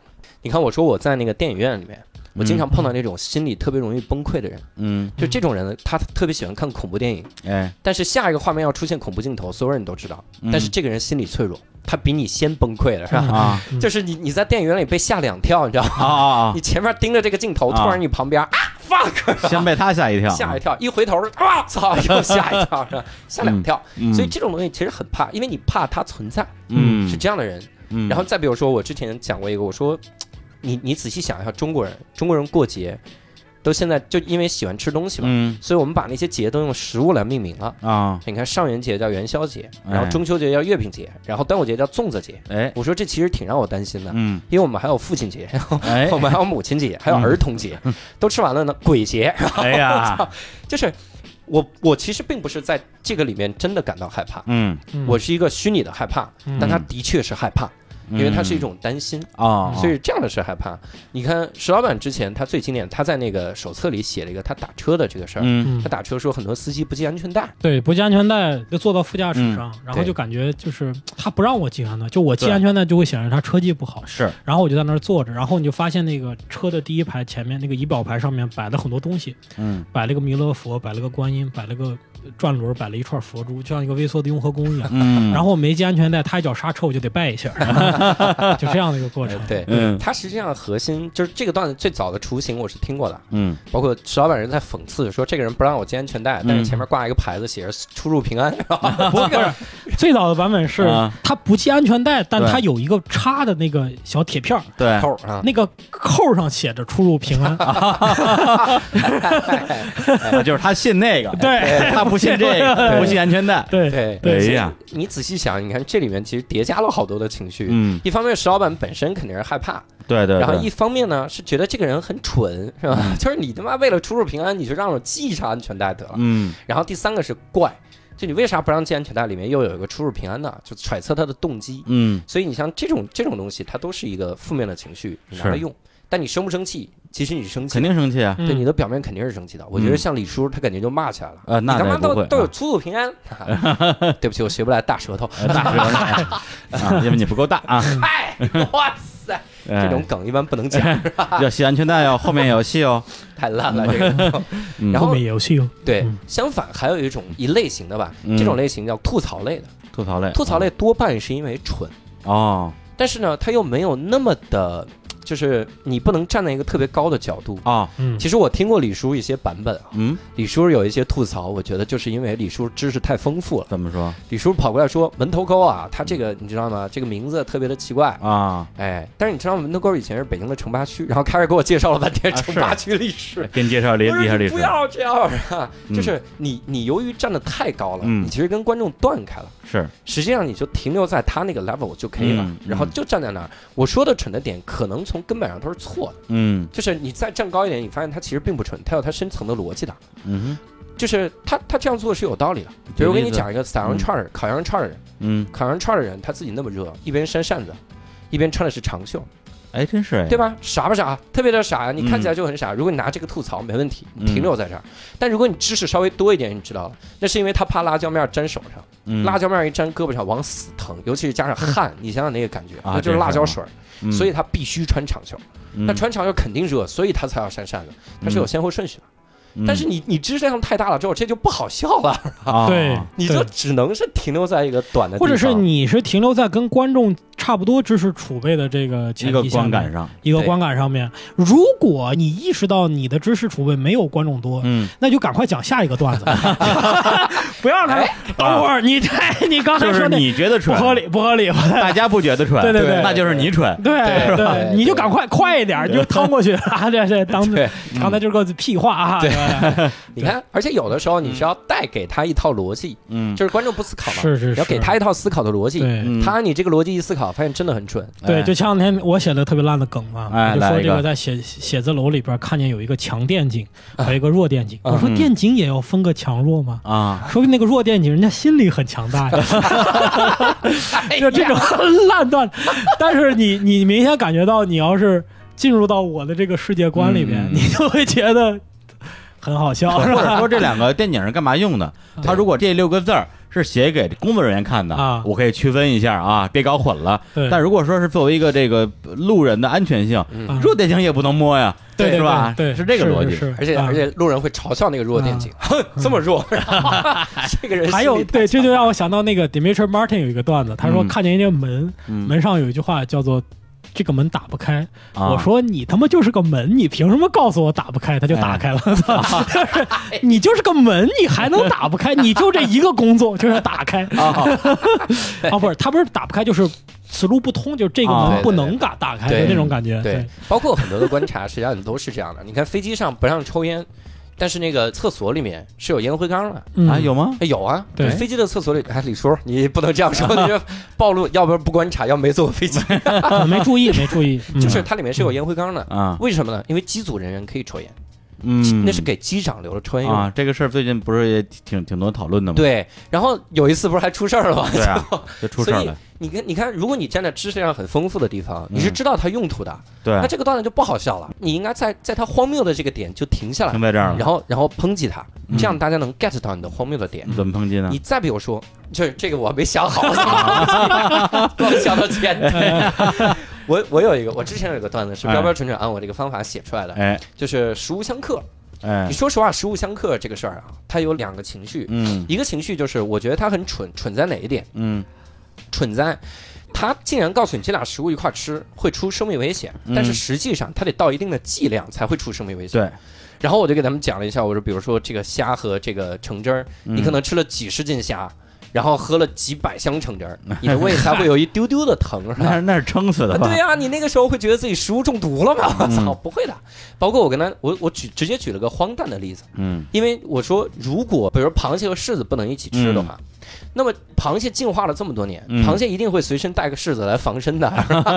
你看，我说我在那个电影院里面，我经常碰到那种心理特别容易崩溃的人，嗯，就这种人呢，他特别喜欢看恐怖电影，哎，但是下一个画面要出现恐怖镜头，所有人都知道，嗯但是这个人心理脆弱，他比你先崩溃了，是吧？就是你你在电影院里被吓两跳，你知道吗？啊你！前面盯着这个镜头，突然你旁边啊 fuck，先被他吓一跳，吓一跳，一回头啊操，又吓一跳，是吧？吓两跳。嗯，所以这种东西其实很怕，因为你怕它存在，嗯是这样的人。嗯，然后再比如说，我之前讲过一个，我说，你你仔细想一下，中国人，中国人过节都现在就因为喜欢吃东西嘛，嗯所以我们把那些节都用食物来命名了。啊，你看上元节叫元宵节，然后哎中秋节叫月饼节，然后端午节叫粽子节。哎，我说这其实挺让我担心的，嗯，因为我们还有父亲节，然后哎我，们还有母亲节，还有儿童节，都吃完了呢，鬼节，哎呀，就是我我其实并不是在这个里面真的感到害怕，嗯，嗯我是一个虚拟的害怕，嗯但他的确是害怕，因为它是一种担心，啊，所以这样的事害怕。你看石老板之前他最经典，他在那个手册里写了一个他打车的这个事儿。嗯嗯他打车说很多司机不系安全带，对，不系安全带就坐到副驾驶上，然后就感觉就是他不让我系安全带，就我系安全带就会显示他车技不好，是，然后我就在那儿坐着，然后你就发现那个车的第一排前面那个仪表盘上面摆了很多东西，嗯摆了个弥勒佛，摆了个观音，摆了个转轮，摆了一串佛珠，就像一个微缩的雍和宫一样。嗯，然后我没系安全带，他一脚刹车我就得拜一下，就这样的一个过程。呃。对。嗯。他实际上核心就是这个段子最早的雏形，我是听过的，嗯。包括石老板人在讽刺说这个人不让我系安全带，但是前面挂一个牌子写着“出入平安 ”？不是，最早的版本是啊。他不系安全带，但他有一个插的那个小铁片儿，对，扣儿啊，那个扣上写着“出入平安 啊就是他信那个，对。他不信这个，不信安全带”。，对，对对呀，你仔细想，你看这里面其实叠加了好多的情绪。嗯，一方面，石老板本身肯定是害怕，对对，然后一方面呢是觉得这个人很蠢，是吧？就是你他妈为了出入平安，你就让我系上安全带得了。嗯然后第三个是怪，就你为啥不让系安全带？里面又有一个出入平安呢？就揣测他的动机。嗯所以你像这种这种东西，它都是一个负面的情绪，你拿来用。但你生不生气？其实你生气，肯定生气啊，对你的表面肯定是生气的。我觉得像李叔，他肯定就骂起来了。呃，你那他妈都都有出入平安，对不起，我学不来大舌头。呃大舌头。啊，因为你不够大啊，嗨，哇塞，哎。这种梗一般不能讲，要系安全带哦，后面也有系哦，太烂了这个。嗯。然后后面也有戏哦。对嗯，相反还有一种一类型的吧，嗯。这种类型叫吐槽类的。吐槽类，吐槽类多半是因为蠢，哦。但是呢，他又没有那么的，就是你不能站在一个特别高的角度。啊，嗯，其实我听过李叔一些版本啊，嗯，李叔有一些吐槽，我觉得就是因为李叔知识太丰富了。怎么说李叔跑过来说门头沟啊，他这个你知道吗？这个名字特别的奇怪。啊？哎，但是你知道门头沟以前是北京的城八区，然后开始给我介绍了半天啊城八区历史。给你介绍历历史历史不，要这样啊！嗯就是你，你由于站的太高了，嗯你其实跟观众断开了。是，实际上你就停留在他那个 level 就可以了，嗯然后就站在那儿。我说的蠢的点，可能从根本上都是错的。嗯就是你再站高一点，你发现他其实并不蠢，他有他深层的逻辑的。嗯就是他他这样做是有道理的。比如我给你讲一个烤羊串儿、烤羊肉串儿的人，嗯，烤羊肉串儿的人他自己那么热，一边扇扇子，一边穿的是长袖，哎，真是哎，对吧？傻不傻？特别的傻呀！你看嗯起来就很傻。如果你拿这个吐槽没问题，停留在这儿。但如果你知识稍微多一点，你知道了，那是因为他怕辣椒面粘手上。嗯辣椒面一粘胳膊上往死疼，尤其是加上汗，你想想那个感觉，啊那就是辣椒水所以他必须穿长袖。嗯那穿长袖肯定热，所以他才要扇扇子，它是有先后顺序的。但是你你知识量太大了之后，这就不好笑了，啊。对，你就只能是停留在一个短的，或者是你是停留在跟观众差不多知识储备的这个一个前提下面观感上，一个观感上面，如果你意识到你的知识储备没有观众多，嗯，那就赶快讲下一个段子，不要让他等会儿你这 你刚才说的你觉得蠢，不合，理，不合理，大家不觉得蠢，对对对。那就是你蠢，对对对，你就赶快快一点，你就趟过去啊！这这当对刚才就是个屁话啊！对对 你看，而且有的时候你是要带给他一套逻辑，嗯，就是观众不思考嘛，是是要给他一套思考的逻辑，他按你这个逻辑一思考，发现真的很准。对，哎。就前两天我写的特别烂的梗嘛，就说这个在写写字楼里边看见有一个强电竞和一个弱电警，啊我说嗯。电竞也要分个强弱吗？啊，说明那个弱电影人家心理很强大呀，哎 就这种 烂段，但是你你明显感觉到，你要是进入到我的这个世界观里面，嗯你就会觉得很好笑，是或者吧？说这两个电影是干嘛用的？他如果这六个字儿是写给工作人员看的啊我可以区分一下啊，别搞混了。对但如果说是作为一个这个路人的安全性，嗯，弱电警也不能摸呀，对对是吧？对，是这个逻辑。是而且啊而且路人会嘲笑那个弱电警，哼，这么弱，这个人还有对，这就让我想到那个 Dimitri Martin 有一个段子，他说嗯看见一个门，嗯门上有一句话叫做。这个门打不开，啊。我说你他妈就是个门，你凭什么告诉我打不开？他就打开了，就 是 你就是个门，你还能打不开？你就这一个工作就是打开。啊，啊，不是他不是打不开，就是此路不通，就是这个啊门不能打打开的对那种感觉。对，包括很多的观察，实际上都是这样的。你看飞机上不让抽烟，但是那个厕所里面是有烟灰缸的。嗯啊，有吗？哎有啊，对飞机的厕所里，哎，李叔，你不能这样说，你这暴露，要不然不观察，要没坐过飞机，没注意，没注意，嗯 就是它里面是有烟灰缸的。啊，为什么呢？因为机组人员可以抽烟，嗯，那是给机长留了抽烟用。啊，这个事儿最近不是也挺挺多讨论的吗？对，然后有一次不是还出事儿了吗？对啊，就出事儿了。你看，你看，如果你站在知识量很丰富的地方，你是嗯知道它用途的，对那，这个段子就不好笑了。你应该在在它荒谬的这个点就停下来停，在这儿了。然后然后抨击它，嗯这样大家能 get 到你的荒谬的点。怎么抨击呢你？再比如说，就是这个我没想好，光想到前我我有一个，我之前有一个段子是哎标标准准按我这个方法写出来的，哎就是食物相克。哎你，说实话，食物相克这个事儿啊，它有两个情绪，嗯一个情绪就是我觉得它很蠢，蠢在哪一点？嗯蠢在。他竟然告诉你这俩食物一块吃会出生命危险，嗯但是实际上它得到一定的剂量才会出生命危险。对，然后我就给他们讲了一下，我说比如说这个虾和这个橙汁儿，你可能能吃了几十斤虾，然后喝了几百箱橙汁儿，你的胃才会有一丢丢的疼，是吧？那是那是撑死的吧？啊对呀、你那个时候会觉得自己食物中毒了吗？我操，嗯 不会的。包括我跟他，我我举直接举了个荒诞的例子，嗯因为我说如果比如螃蟹和柿子不能一起吃的话。那么螃蟹进化了这么多年，嗯螃蟹一定会随身带个柿子来防身的。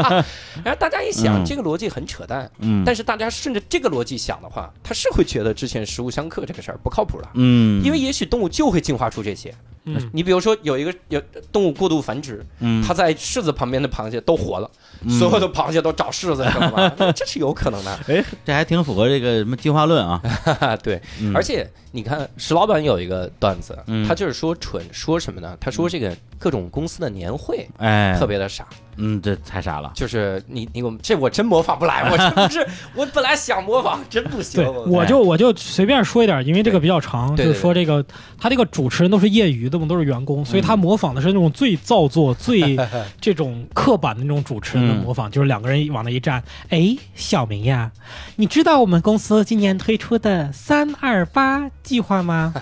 然后大家一想，嗯这个逻辑很扯淡，嗯，但是大家顺着这个逻辑想的话，他是会觉得之前食物相克这个事儿不靠谱了。嗯，因为也许动物就会进化出这些。嗯，你比如说有一个有动物过度繁殖，嗯它在柿子旁边的螃蟹都活了，嗯所有的螃蟹都找柿子，知道吗？这是有可能的。哎，这还挺符合这个什么进化论啊。对，嗯而且你看石老板有一个段子，嗯他就是说蠢，说什么呢？他说这个各种公司的年会哎，特别的傻，嗯，这太傻了。就是你你我这我真模仿不来，我真 不是，我本来想模仿，真不行对，。我就我就随便说一点，因为这个比较长，就是说这个他这个主持人都是业余的嘛，都是员工，所以他模仿的是那种最造作、最这种刻板的那种主持人的模仿，就是两个人往那一站，哎，小明呀，你知道我们公司今年推出的“三二八”计划吗？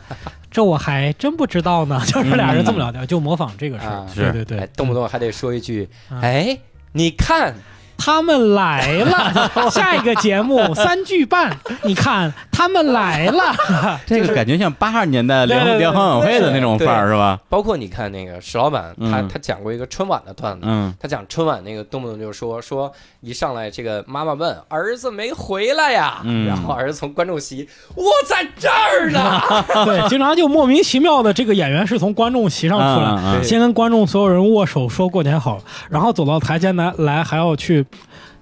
这我还真不知道呢，就是俩人这么聊天，就模仿这个事儿。啊，对对对。哎，，动不动还得说一句，嗯。哎，你看，他们来了，下一个节目三句半，你看他们来了，这个感觉像八十年代联联欢晚会的那种范儿是吧？包括你看那个石老板，他嗯。他讲过一个春晚的段子，嗯。他讲春晚那个动不动就说说一上来这个妈妈问儿子没回来呀，嗯。然后儿子从观众席我在这儿呢，对，经常就莫名其妙的这个演员是从观众席上出来，嗯嗯先跟观众所有人握手说过年好，然后走到台前来来还要去。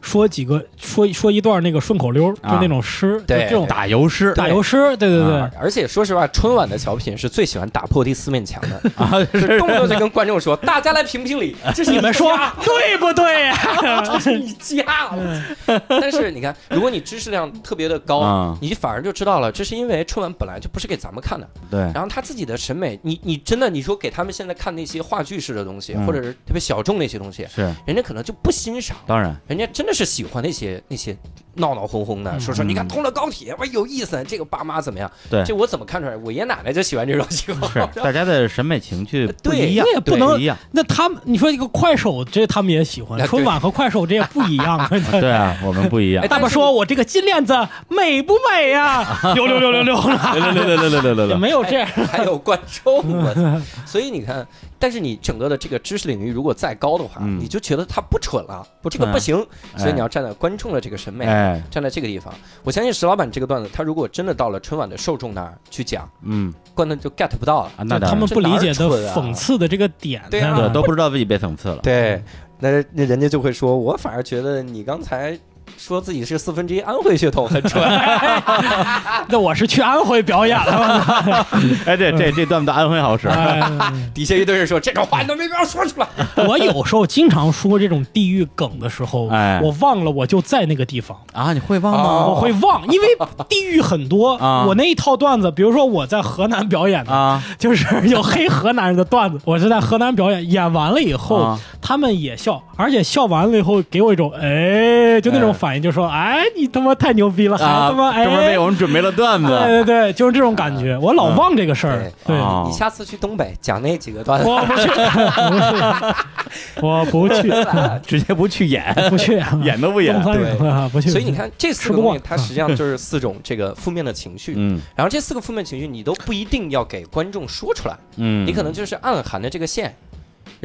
说几个说说一段那个顺口溜，就那种诗，就对这种打油诗打油诗，对对对。啊，而且说实话，春晚的小品是最喜欢打破第四面墙的，啊，是。动不动就跟观众说：“大家来评评理，这是你们说对不对？这是你家。”但是你看，如果你知识量特别的高啊，你反而就知道了，这是因为春晚本来就不是给咱们看的，对，然后他自己的审美，你你真的你说给他们现在看那些话剧式的东西，嗯。或者是特别小众那些东西，是。人家可能就不欣赏。当然，人家真的是喜欢那些那些闹闹哄哄的，说说你看通了高铁，哇有意思，这个爸妈怎么样？对这我怎么看出来？我爷爷奶奶就喜欢这种情况。是大家的审美情趣不一样那也，不能一样。那他们，你说一个快手，这他们也喜欢春晚和快手这也不一样。对啊，我们不一样哎。大爸说：“我这个金链子美不美呀？”溜溜溜溜溜来来来来来来来也，没有这样。还有观众！所以你看，但是你整个的这个知识领域如果再高的话，嗯你就觉得他不蠢了，不蠢这个不行。哎所以你要站在观众的这个审美，哎，站在这个地方。我相信石老板这个段子，他如果真的到了春晚的受众那儿去讲，嗯观众就 get 不到了。啊，那他们不理解的讽刺的这个点对啊在哪儿对都不知道自己被讽刺了。对，那那人家就会说，我反而觉得你刚才说自己是四分之一安徽血统很纯。那我是去安徽表演了。哎，这这这段子安徽好使。哎底下一堆人说这种话你都没必要说出来。我有时候经常说这种地域梗的时候，哎我忘了我就在那个地方。啊，你会忘哦吗？我会忘，因为地域很多。啊我那一套段子，比如说我在河南表演的，啊就是有黑河南人的段子，我是在河南表演，演完了以后，啊他们也笑，而且笑完了以后给我一种哎，就那种哎反应，就说哎，你他妈太牛逼了，还啊！他妈哎，专门为我们准备了段子。对对对，就是这种感觉，我老忘这个事儿对。你下次去东北讲那几个段子。我不去，我不去，直接不去演，不去，演都不演对不去。所以你看，这四个东西，它实际上就是四种这个负面的情绪。嗯然后这四个负面情绪，你都不一定要给观众说出来，嗯，你可能就是暗含的这个线。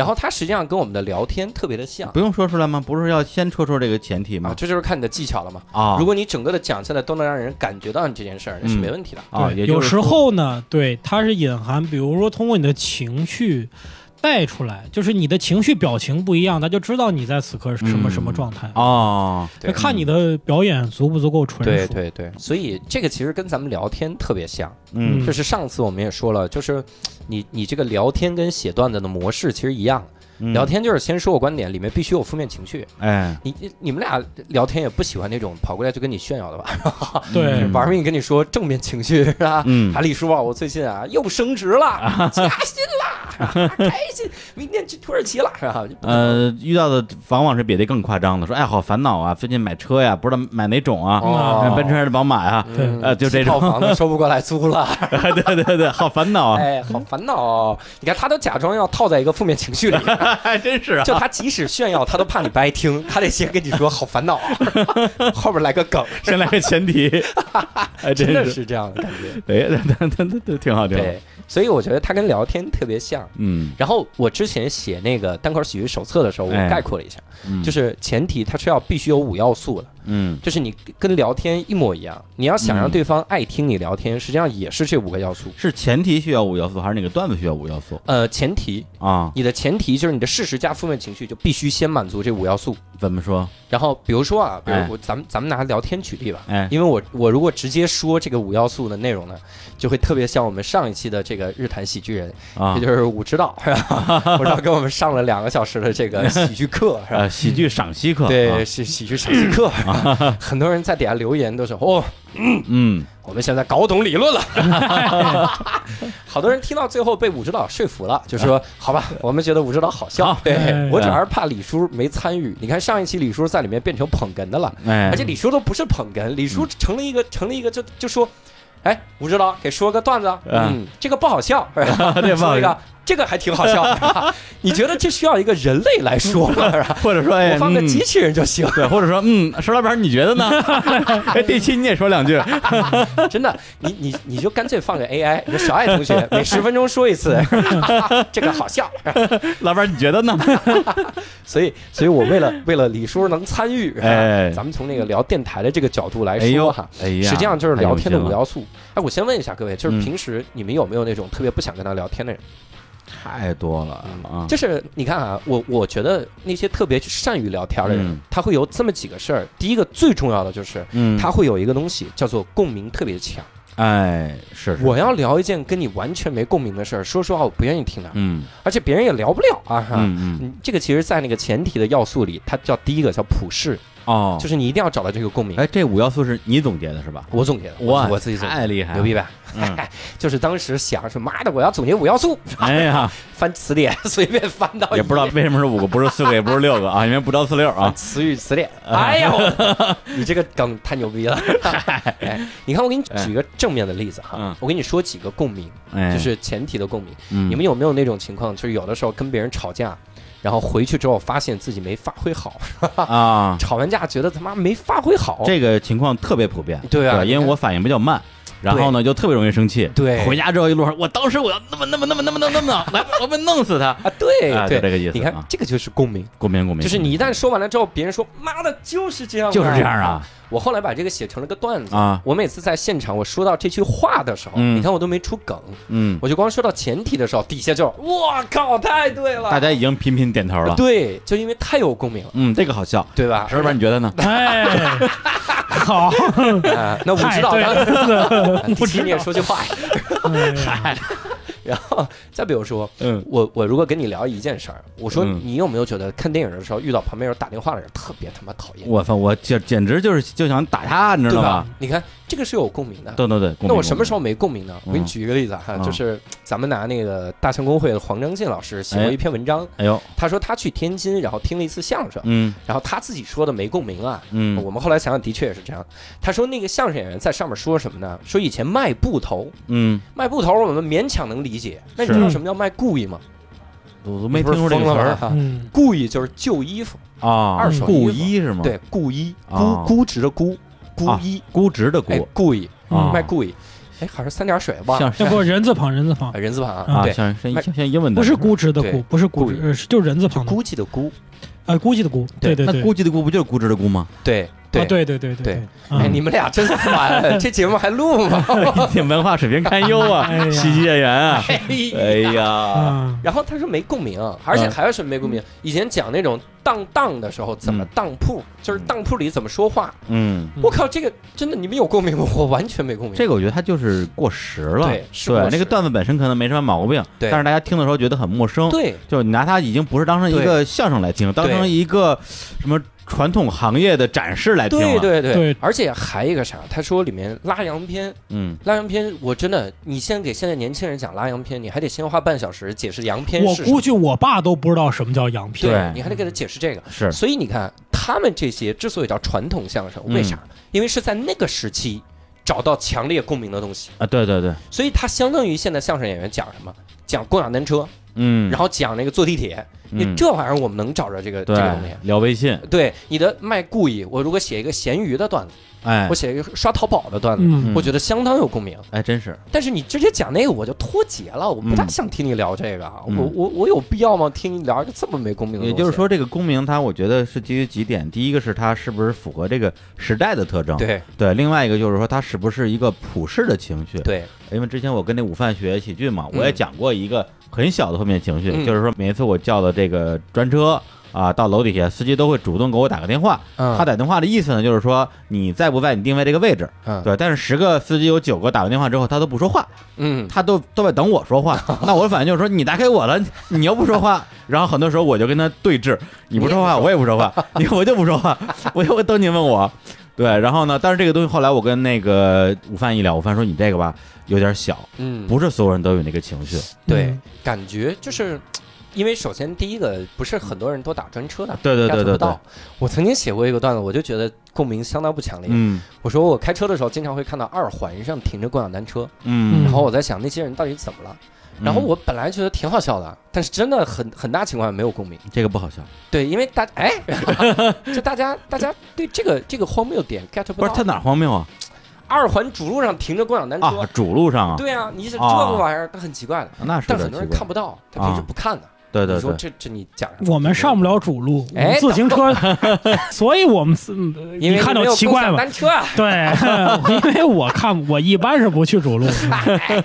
然后它实际上跟我们的聊天特别的像不用说出来吗？不是要先说出这个前提啊，吗？这就是看你的技巧了嘛。啊，如果你整个的讲下来都能让人感觉到你这件事儿，那是没问题的。啊，对有时候呢，对，它是隐含，比如说通过你的情绪带出来，就是你的情绪表情不一样，他就知道你在此刻是什么嗯什么状态。啊，看你的表演足不足够纯熟。对对对，所以这个其实跟咱们聊天特别像，嗯就是上次我们也说了，就是你你这个聊天跟写段子的模式其实一样，嗯聊，天就是先说我观点，里面必须有负面情绪。哎，你你你们俩聊天也不喜欢那种跑过来就跟你炫耀的吧？对嗯 玩命跟你说正面情绪是吧？嗯啊，李叔啊，我最近啊又升职了，加薪啦，啊开心，明天去土耳其了，是吧？呃，遇到的往往是比这更夸张的，说哎，好烦恼啊，最近买车呀，不知道买哪种啊，哦奔驰还是宝马呀？呃就这种套房子收不过来租了，对对对，好烦恼啊，哎，好烦恼哦！你看他都假装要套在一个负面情绪里，还 真是啊，就他即使炫耀，他都怕你不爱听，他得先跟你说好烦恼，啊 后边来个梗，先来个前提，哎，真的是，这样的感觉。哎，都都都都，挺好挺好，对，所以我觉得他跟聊天特别像。嗯，然后我之前写那个单口喜剧手册的时候，我哎。概括了一下，嗯。就是前提它是要必须有五要素的，嗯就是你跟聊天一模一样，你要想让嗯对方爱听你聊天，实际上也是这五个要素。是前提需要五要素，还是哪个段子需要五要素呃，前提啊？你的前提就是你的事实加负面情绪就必须先满足这五要素。怎么说？然后比如说啊，比如哎我咱们咱们拿聊天举例吧，哎，因为我我如果直接说这个五要素的内容呢，就会特别像我们上一期的这个日坛喜剧人，啊也，就是武指导 是吧？武指导给我们上了两个小时的这个喜剧课是吧？呃，喜剧赏析课，对，啊是喜剧赏析课，很多人在底下留言都是哦，嗯，我们现在搞懂理论了。好多人听到最后被武指导说服了，就说好吧，我们觉得武指导好笑。好。对哎。我主要是怕李叔没参与。你看上一期李叔在里面变成捧哏的了，哎，而且李叔都不是捧哏，李叔成了一个成了一个就就说，哎，武指导给说个段子啊，嗯，这个不好笑，说一个这个还挺好笑，是 吧你觉得这需要一个人类来说吗？或者说，哎，我放个嗯机器人就行。对，或者说，嗯，石老板，你觉得呢？哎，第七你也说两句，真的，你你你就干脆放个 AI，你说小爱同学每十分钟说一次，这个好笑。老板，你觉得呢？所以，所以我为了为了李叔能参与，哎咱们从那个聊电台的这个角度来说哈，，哎呀，实际上就是聊天的五要素。哎，我先问一下各位，就是嗯平时你们有没有那种特别不想跟他聊天的人？太多了啊！就是你看啊，我我觉得那些特别善于聊天的人，嗯他会有这么几个事儿。第一个最重要的就是，嗯，他会有一个东西叫做共鸣特别强。哎是是我要聊一件跟你完全没共鸣的事儿，说实话我不愿意听的，嗯而且别人也聊不了啊哈。嗯嗯嗯，这个其实，在那个前提的要素里，它叫第一个叫普适，哦，就是你一定要找到这个共鸣。哎，这五要素是你总结的是吧？我总结的，我，我自己总结的，太厉害，牛逼吧？嗯，就是当时想说，妈的，我要总结五要素，哎呀，翻词典 随便翻到也不知道为什么是五个，不是四个，也不是六个啊，因为不着四六啊。词语词典。哎呀，你这个梗太牛逼了！哎，你看，我给你举个正面的例子哈嗯，我给你说几个共鸣，哎，就是前提的共鸣。嗯你们有没有那种情况，就是有的时候跟别人吵架，然后回去之后发现自己没发挥好，啊，吵完架觉得他妈没发挥好，这个情况特别普遍。对啊因为我反应比较慢，然后呢就特别容易生气。对。回家之后一路上，我当时我要那么那么那么那么那么那么 来，我们弄死他。啊，对啊，就对，这个意思。你看啊。这个就是共鸣，共鸣共鸣，就是你一旦说完了之后，别人说妈的就是这样啊，就是这样啊我后来把这个写成了个段子啊我每次在现场我说到这句话的时候，嗯你看我都没出梗，嗯，我就光说到前提的时候，底下就哇靠，太对了，大家已经频频点头了。对，就因为太有共鸣了，嗯，这个好笑。对吧？石老板，你觉得呢？哎，好，啊，那武指太对导呢？了，啊第七你也说句话 呀然后再比如说，嗯我我如果跟你聊一件事儿，我说嗯你有没有觉得看电影的时候遇到旁边有打电话的人特别他妈讨厌，我操，我简简直就是就想打他，你知道吧道吗？？你看这个是有共鸣的。对对对，那我什么时候？没共鸣呢？我给你嗯举一个例子哈，嗯就是咱们拿那个大象公会的黄章进老师写过哎一篇文章，哎呦，他说他去天津，然后听了一次相声，嗯然后他自己说的没共鸣啊。嗯我们后来想想，的确也是这样。他说那个相声演员在上面说什么呢？说以前卖布头，嗯，卖布头我们勉强能理解，那你知道什么叫卖故意吗？我都没听说这个词儿儿。嗯，故意就是旧衣服，啊，二手故衣是吗？，对，故意，啊估估值的估，故啊意，估值的哎估，故意啊。卖故意，哎，好像三点水忘了，像。要不人字旁，人字旁。啊，人字旁啊，啊，对，像像卖像像英文的，不是估值的对估，不是估就是人字旁的，估计的估，呃，估计的估，对。对那对，估计的估不就是估值的估吗？对啊对。对对对对。对，哎，嗯。你们俩真烦，这节目还录吗？你文化水平堪忧啊喜剧演员啊，哎哎呀，啊，然后他说没共鸣，而且嗯。还有什么没共鸣？以前讲那种当当的时候怎么嗯。当铺，就是当铺里怎么说话。嗯，嗯。我靠，这个真的你们有共鸣吗？我完全没共鸣。这个我觉得它就是过时了，对那个段子本身可能没什么毛病，但是大家听的时候觉得很陌生，对。就你拿它已经不是当成一个相声来听，当成一个什么传统行业的展示来听了，对对对对而且还有一个啥？他说里面拉洋片，嗯，拉洋片，我真的，你先给现在年轻人讲拉洋片，你还得先花半小时解释洋片我是什么。估计我爸都不知道什么叫洋片，对你还得给他解释这个。是，所以你看，他们这些之所以叫传统相声，嗯为啥？因为是在那个时期找到强烈共鸣的东西，啊，对对对，所以它相当于现在相声演员讲什么？讲共享单车，嗯，然后讲那个坐地铁，你嗯这玩意儿我们能找着这个这个东西。聊微信，对你的卖故意，我如果写一个闲鱼的段子，哎我，写一个刷淘宝的段子，嗯，我觉得相当有共鸣。哎，真是，但是你直接讲那个，我就脱节了，我不大嗯想听你聊这个。嗯我我我有必要吗？听你聊一个这么没共鸣的？也就是，说，这个共鸣它，我觉得是基于几点，第一个是它是不是符合这个时代的特征，对对，另外一个就是说它是不是一个普世的情绪，对，因为之前我跟那午饭学喜剧嘛，嗯我也讲过一个很小的负面情绪，嗯就是说每一次我叫的这个专车啊，到楼底下，司机都会主动给我打个电话。嗯他打电话的意思呢，就是说你在不在你定位这个位置，嗯对。但是十个司机有九个打完电话之后，他都不说话，嗯他都都在等我说话。那我的反应就是说，你打给我了，你又不说话，然后很多时候我就跟他对峙，你不说话，我也不说话，你我就不说话，我就会等你问我。对，然后呢？但是这个东西后来我跟那个午饭一聊，午饭说你这个吧有点小，嗯，不是所有人都有那个情绪。对嗯，感觉就是。因为首先第一个不是很多人都打专车的，对对对对对不到，我曾经写过一个段子，我就觉得共鸣相当不强烈。嗯我说我开车的时候经常会看到二环上停着共享单车，嗯，然后我在想那些人到底怎么了。然后我本来觉得挺好笑的，但是真的很很大情况下没有共鸣。这个不好笑，对，因为大哎，就大家大家对这个这个荒谬点 get 不到。不是他哪荒谬啊？二环主路上停着共享单车，啊，主路上啊，对啊，你是这啊个玩意儿，它很奇怪的。那是但很多人看不到，他平时不看的。对对对，你说这这你讲我们上不了主路，哎自行车，所以我们是因为你看到没有奇怪吗？共享单车啊，对，因为我看我一般是不去主路。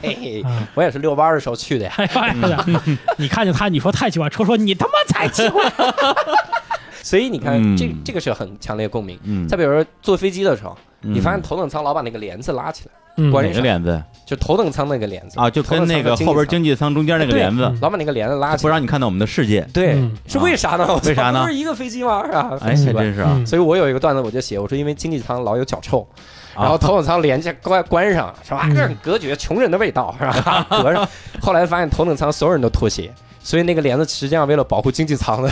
我也是遛弯的时候去的呀。你看见他，你说太奇怪，车说你他妈才奇怪。所以你看，嗯这这个是很强烈共鸣。嗯，再比如说坐飞机的时候，你发现嗯头等舱老把那个帘子拉起来，嗯关哪个帘子就头等舱那个帘子啊？就跟那个后边经济舱中间那个帘子，嗯老把那个帘子拉起来不。让你看到我们的世界。对嗯，是为啥呢？为啥呢不是一个飞机吗？是吧？哎，很奇怪。还真是啊嗯所以我有一个段子，我就写，我说因为经济舱老有脚臭，然后啊！头等舱帘子关关上，是吧？嗯这隔绝穷人的味道，是吧？隔上。后来发现头等舱所有人都脱鞋，所以那个帘子实际上为了保护经济舱的，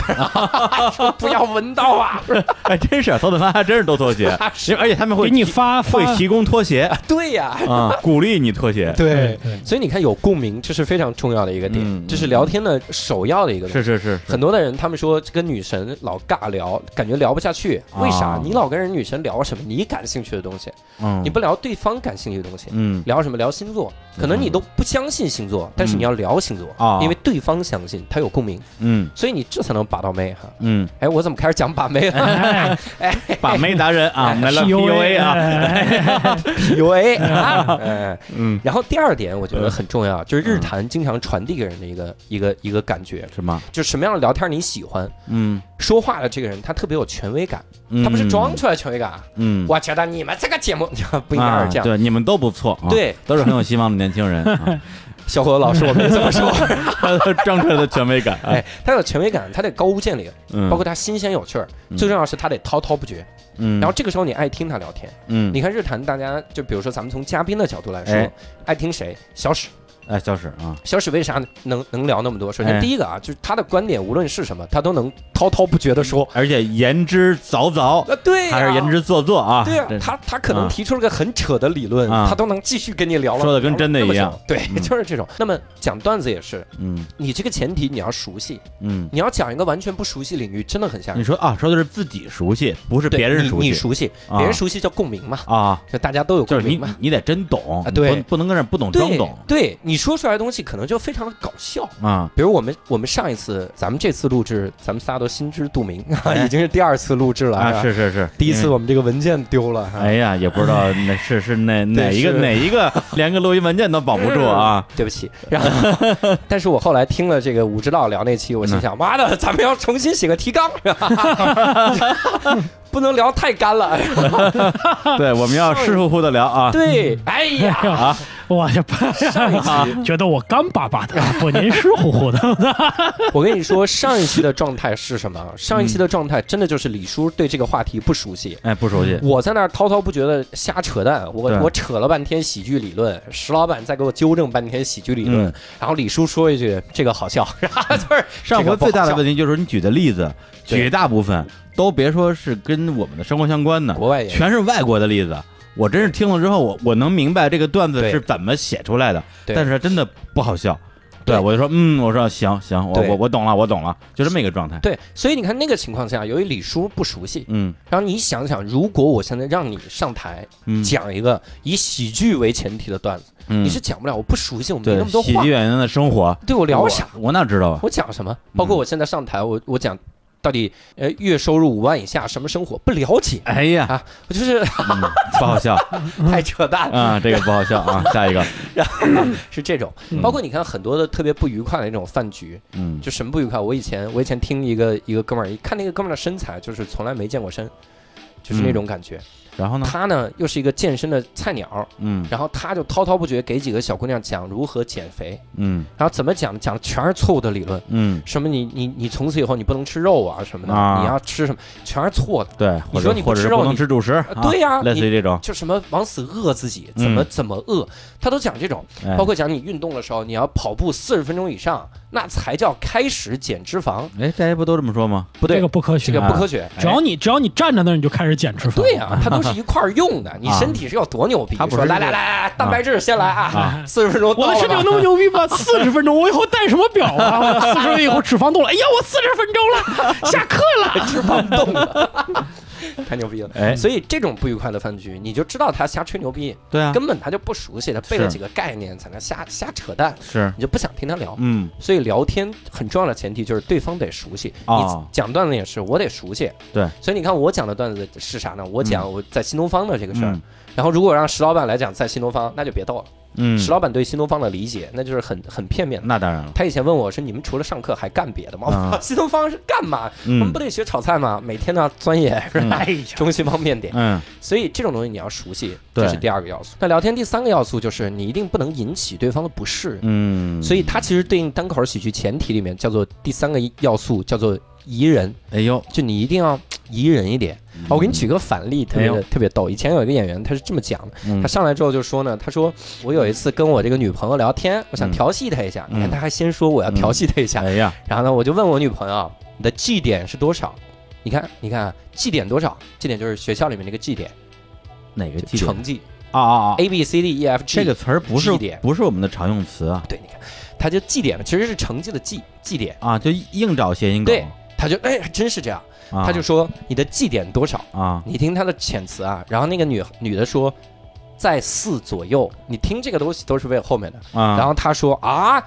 说 不要闻到啊！哎，真是头等舱还真是都拖鞋，而且他们会给你发发。会提供拖鞋。对呀，啊，鼓励你拖鞋。对。对。所以你看，有共鸣，这是非常重要的一个点，嗯这是聊天的首要的一个。是是是，很多的人他们说跟女神老尬聊，感觉聊不下去，为啥？啊？你老跟人女神聊什么？你感兴趣的东西，嗯，你不聊对方感兴趣的东西，嗯。聊什么？聊星座，可能你都不相信星座，但是你要聊星座啊。因为对方相信，他有共鸣，嗯。所以你这才能把到妹哈。嗯，哎，我怎么开始讲把妹了？哎把妹达人啊，我们来了 PUA 啊，哎？PUA 啊，哎。嗯，然后第二点，我觉得很重要，就是日坛经常传递给人的一个一个一个感觉，什么？就什么样的聊天你喜欢，嗯，说话的这个人他特别有权威感，嗯他不是装，出来权威感。嗯，我觉得你们这个节目 不应该是这样。啊对，你们都不错啊，对，都是很有希望的年轻人，啊 小伙子老师，我没这么说。他 装出来的权威感，哎，他有权威感，他得高屋建瓴，嗯，包括他新鲜有趣儿，嗯最重要是他得滔滔不绝。嗯，然后这个时候你爱听他聊天。嗯，你看日坛，大家就比如说咱们从嘉宾的角度来说哎，爱听谁？小史，哎，小史啊，小史为啥能能聊那么多？首先哎第一个啊，就是他的观点无论是什么，他都能滔滔不绝的说。而且言之凿凿，啊，对呀，还是言之做作啊，对啊，他他可能啊提出了个很扯的理论，啊他都能继续跟你聊了，说的跟真的一样。对，嗯就是这种。那么讲段子也是，嗯你这个前提你要熟悉，嗯。你要讲一个完全不熟悉领域，真的很吓人。你说啊，说的是自己熟悉，不是别人熟悉。你熟悉，啊别人熟悉叫共鸣嘛，啊，就大家都有共鸣嘛。你得真懂啊对不不能跟人不懂装对懂对，你说出来的东西可能就非常的搞笑。啊。比如我们我们上一次，咱们这次录制，咱们仨都心知肚明，啊已经是第二次录制了。啊，是是是，第一次我们这个文件丢了。哈哎呀，也不知道那是是哪哪一个哪一个 连个录音文件都保不住啊。对不起，然后，但是我后来听了这个武指导聊那期，我心想，妈的，咱们要重新写个提纲，不能聊太干了。对，我们要湿乎乎的聊啊。对，哎呀，啊，我这不上一期觉得我干巴巴的，不您湿乎乎的。我跟你说，上一期的状态是什么？上一期的状态真的就是李叔对这个话题不熟悉。哎，不熟悉。我在那儿滔滔不绝的瞎扯淡，我我扯了半天喜剧理论，石老板再给我纠正半天喜剧理论，嗯然后李叔说一句这个好笑，然 后就是上回最大的问题，就是你举的例子，绝大部分都别说是跟我们的生活相关的，国外也全是外国的例子。我真是听了之后，我我能明白这个段子是怎么写出来的，但是真的不好笑。对，我就说，嗯，我说行行，我我我懂了，我懂了，就这么一个状态。对，所以你看那个情况下，由于李叔不熟悉，嗯然后你想想，如果我现在让你上台嗯，讲一个以喜剧为前提的段子，嗯你是讲不了，我不熟悉，我没对那么多话喜剧，演员的生活，对我聊啥？我？我哪知道啊？我讲什么？包括我现在上台，我我讲到底呃月收入五万以下什么生活不了解，哎呀，啊我就是嗯不好笑 太扯淡了，啊，这个不好笑啊。下一个，然后是这种。嗯包括你看很多的特别不愉快的那种饭局，嗯就什么不愉快？我以前我以前听一个一个哥们儿，一看那个哥们儿的身材，就是从来没见过身，就是那种感觉。然后呢？他呢又是一个健身的菜鸟，嗯然后他就滔滔不绝给几个小姑娘讲如何减肥，嗯然后怎么讲讲的全是错误的理论。嗯，什么你你你从此以后你不能吃肉啊什么的，啊你要吃什么全是错的。对，你说你不吃肉不能吃肉你吃主食，啊对呀类似于这种，就什么往死饿自己，怎么嗯怎么饿，他都讲这种，哎包括讲你运动的时候，你要跑步四十分钟以上，那才叫开始减脂肪，哎，大家不都这么说吗？不对这个，不科学这个啊，不科学。只要你只要你站在那儿，你就开始减脂肪。对呀、他都是一块儿用的。你啊身体是有多牛逼？他不说来来来来，蛋白质先来啊啊，四十分钟我的身体有那么牛逼吗？四十分钟，我以后戴什么表啊？四十分钟以后脂肪动了，哎呀，我四十分钟了，下课了。脂肪动了。太牛逼了。哎，所以这种不愉快的饭局，你就知道他瞎吹牛逼，对啊，根本他就不熟悉，他背了几个概念在那瞎瞎扯淡，是，你就不想听他聊。嗯所以聊天很重要的前提就是对方得熟悉，哦你讲段子也是，我得熟悉。对，所以你看我讲的段子是啥呢？我讲我在新东方的这个事儿，嗯然后如果让石老板来讲在新东方，那就别逗了。嗯，石老板对新东方的理解，那就是很很片面的。那当然了，他以前问我说：“你们除了上课还干别的吗？”啊 新东方是干嘛？我们嗯不得学炒菜吗？每天都要钻研，中西方面点。嗯所以这种东西你要熟悉，这是第二个要素。那聊天第三个要素就是你一定不能引起对方的不适。嗯，所以它其实对应单口喜剧前提里面叫做第三个要素叫做宜人，哎呦，就你一定要宜人一点。啊我给你举个反例，特别哎特别逗。以前有一个演员，他是这么讲的，嗯。他上来之后就说呢，他说我有一次跟我这个女朋友聊天，我想嗯。调戏她一下，你看嗯他还先说我要调戏她一下，哎呀，然后呢，我就问我女朋友，你的绩点是多少？你看，你看绩点多少？绩点就是学校里面那个绩点，哪个绩点？成绩啊啊啊！A B C D E F G。这个词儿不是 G 点不是我们的常用词啊。对，你看，他就绩点，其实是成绩的绩绩点，啊，就硬找谐音梗，对他就哎，还真是这样，啊。他就说你的绩点多少？啊。你听他的遣词啊，然后那个女女的说在四左右，你听这个东西都是为后面的。啊，然后他说啊，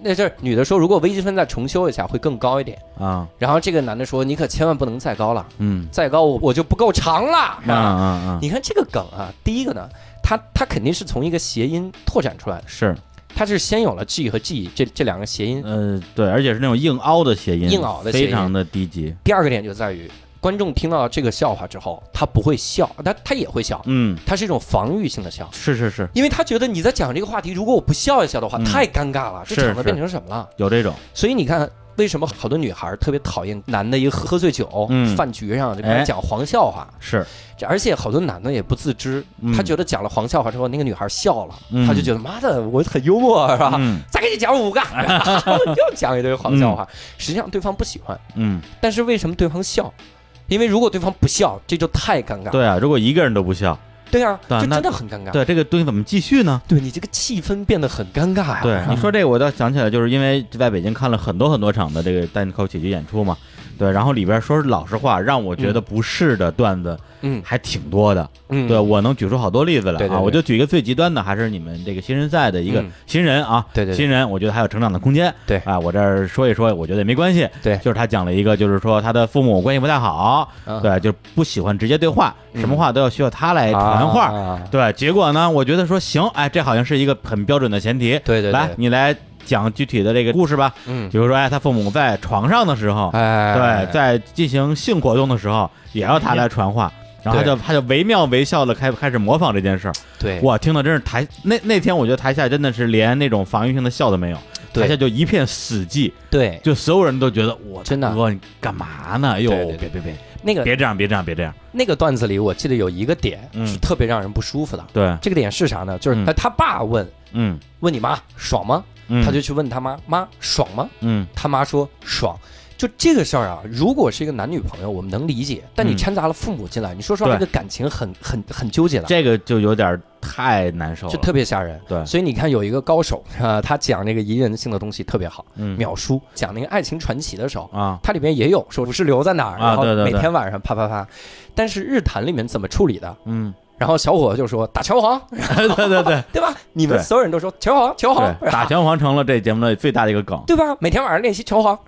那这女的说如果微积分再重修一下会更高一点。啊。然后这个男的说你可千万不能再高了，嗯。再高我我就不够长了。啊啊啊，你看这个梗啊，第一个呢，他他肯定是从一个谐音拓展出来的，是它是先有了 G 和 G 这这两个谐音。呃对，而且是那种硬凹的谐音，硬凹的谐音。非常的低级，第二个点就在于观众听到这个笑话之后，他不会笑，他他也会笑，嗯，他是一种防御性的笑。是是是，因为他觉得你在讲这个话题，如果我不笑一笑的话，嗯。太尴尬了，这是场子变成什么了？有这种，所以你看，为什么好多女孩特别讨厌男的一喝喝醉酒，嗯。饭局上就开哎。始讲黄笑话，是，这而且好多男的也不自知，嗯。他觉得讲了黄笑话之后，那个女孩笑了，嗯。他就觉得妈的我很幽默是吧？嗯。再给你讲五个，然 后 又讲一堆黄笑话，实际上对方不喜欢，嗯，但是为什么对方笑？因为如果对方不笑，这就太尴尬。对啊，如果一个人都不笑，对啊，就真的很尴尬。对这个东西怎么继续呢？对你这个气氛变得很尴尬呀。对，你说这个，我倒想起来，就是因为在北京看了很多很多场的这个单口喜剧演出嘛，对，然后里边说老实话，让我觉得不适的段子嗯还挺多的。嗯，对，我能举出好多例子来啊，我就举一个最极端的，还是你们这个新人赛的一个嗯新人啊，对对对新人，我觉得还有成长的空间。对啊，我这儿说一说，我觉得也没关系。对就是他讲了一个，就是说他的父母关系不太好，啊对，就不喜欢直接对话，嗯什么话都要需要他来传话。啊对，结果呢，我觉得说行，哎，这好像是一个很标准的前提。对对对来，你来讲具体的这个故事吧。嗯，比如说，哎，他父母在床上的时候，哎，对，在进行性活动的时候，也要他来传话。然后他就他就惟妙惟肖的开开始模仿这件事儿，对，我，听的真是台那那天我觉得台下真的是连那种防御性的笑都没有，对。台下就一片死寂，对。就所有人都觉得我真的。哥你干嘛呢？哎呦，别别别。那个。别这样别这样别这样，那个段子里，我记得有一个点嗯。是特别让人不舒服的。对，这个点是啥呢？就是嗯。他他爸问嗯。问你妈爽吗？嗯，他就去问他妈妈爽吗？嗯。他妈说爽。就这个事儿啊，如果是一个男女朋友，我们能理解，但你嗯。掺杂了父母进来，你说实话，对。这个感情很很很纠结的，这个就有点太难受了，就特别吓人。对。所以你看有一个高手啊，他讲那个宜人性的东西特别好，嗯。秒叔讲那个爱情传奇的时候，啊。它里面也有说不是留在哪儿，啊然后每天晚上啪啪啪。但是日坛里面怎么处理的？嗯，然后小伙子就说打拳皇，对对对。对吧？你们所有人都说拳皇，拳皇，打拳皇成了这节目的最大的一个梗，对吧？每天晚上练习拳皇，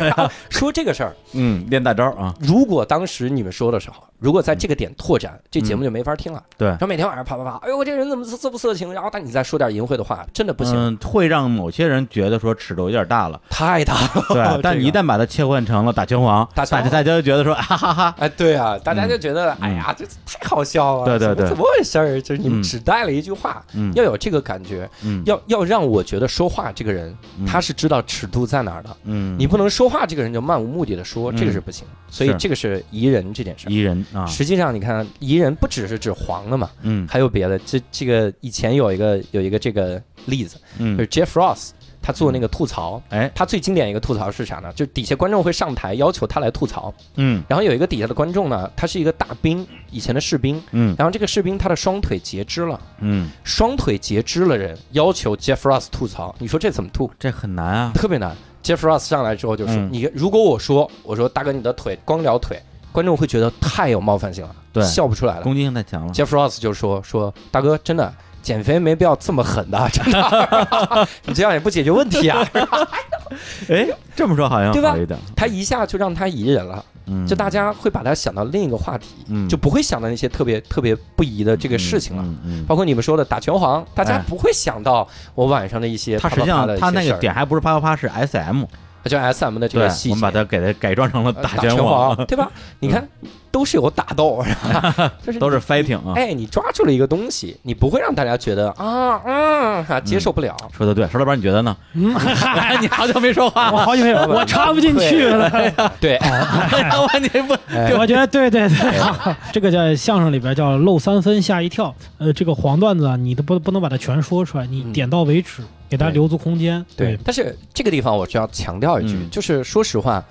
然后 说这个事儿。嗯，练大招啊，如果当时你们说的时候，如果在这个点拓展，这节目就没法听了。对。然后每天晚上啪啪啪，哎呦，我这人怎么色不色情？然后但你再说点淫秽的话，真的不行，嗯，会让某些人觉得说尺度有点大了，太大了。对，但你一旦把它切换成了打拳皇，大家大家就觉得说哈哈哈，哎，对啊，大家就觉得，嗯哎呀，这太好笑了，对对对。怎么回事儿？就是你们嗯。只带了一句话，嗯，要有这个感觉，嗯。要要让我觉得说话这个人嗯。他是知道尺度在哪儿的。嗯，你不能说话这个人就漫无目的的说，嗯。这个是不行。所以这个是宜人这件事儿。宜人啊，实际上，你看彝人不只是指黄的嘛，嗯。还有别的。这这个以前有一个有一个这个例子，嗯。就嗯是 Jeff Ross，他做那个吐槽，哎。他最经典一个吐槽是啥呢？就底下观众会上台要求他来吐槽，嗯。然后有一个底下的观众呢，他是一个大兵，以前的士兵，嗯。然后这个士兵他的双腿截肢了，嗯，双腿截肢了人要求 Jeff Ross 吐槽，你说这怎么吐？这很难啊，特别难。Jeff Ross 上来之后就说：“嗯。你如果我说我说大哥你的腿光聊腿观众会觉得太有冒犯性了，对笑不出来了。攻击性太强了。Jeff Ross 就说说大哥，真的减肥没必要这么狠的，真的，你这样也不解决问题啊。哎，这么说好像对吧好一点。他一下就让他宜人了，嗯，就大家会把他想到另一个话题，嗯就不会想到那些特别特别不宜的这个事情了。嗯嗯，包括你们说的打拳皇，大家哎不会想到我晚上的一些他实际啪啪啪的上他那个点还不是啪啪啪，是 S M，它叫 S M 的这个，细节，我们把它给它改装成了呃打拳拳王，对吧？你看都是有打斗，是吧？就是都是 fighting 啊。哎，你抓住了一个东西，你不会让大家觉得啊嗯啊接受不了。说的对，石老板你觉得呢？嗯，你好久没说话我，好久没有，我插不进去了。对，我你不哎我觉得对对对，这个在相声里边叫漏三分吓一跳。呃，这个黄段子啊，你都不不能把它全说出来，你嗯点到为止，给大家留足空间。对，但是这个地方我需要强调一句，嗯。就是说实话，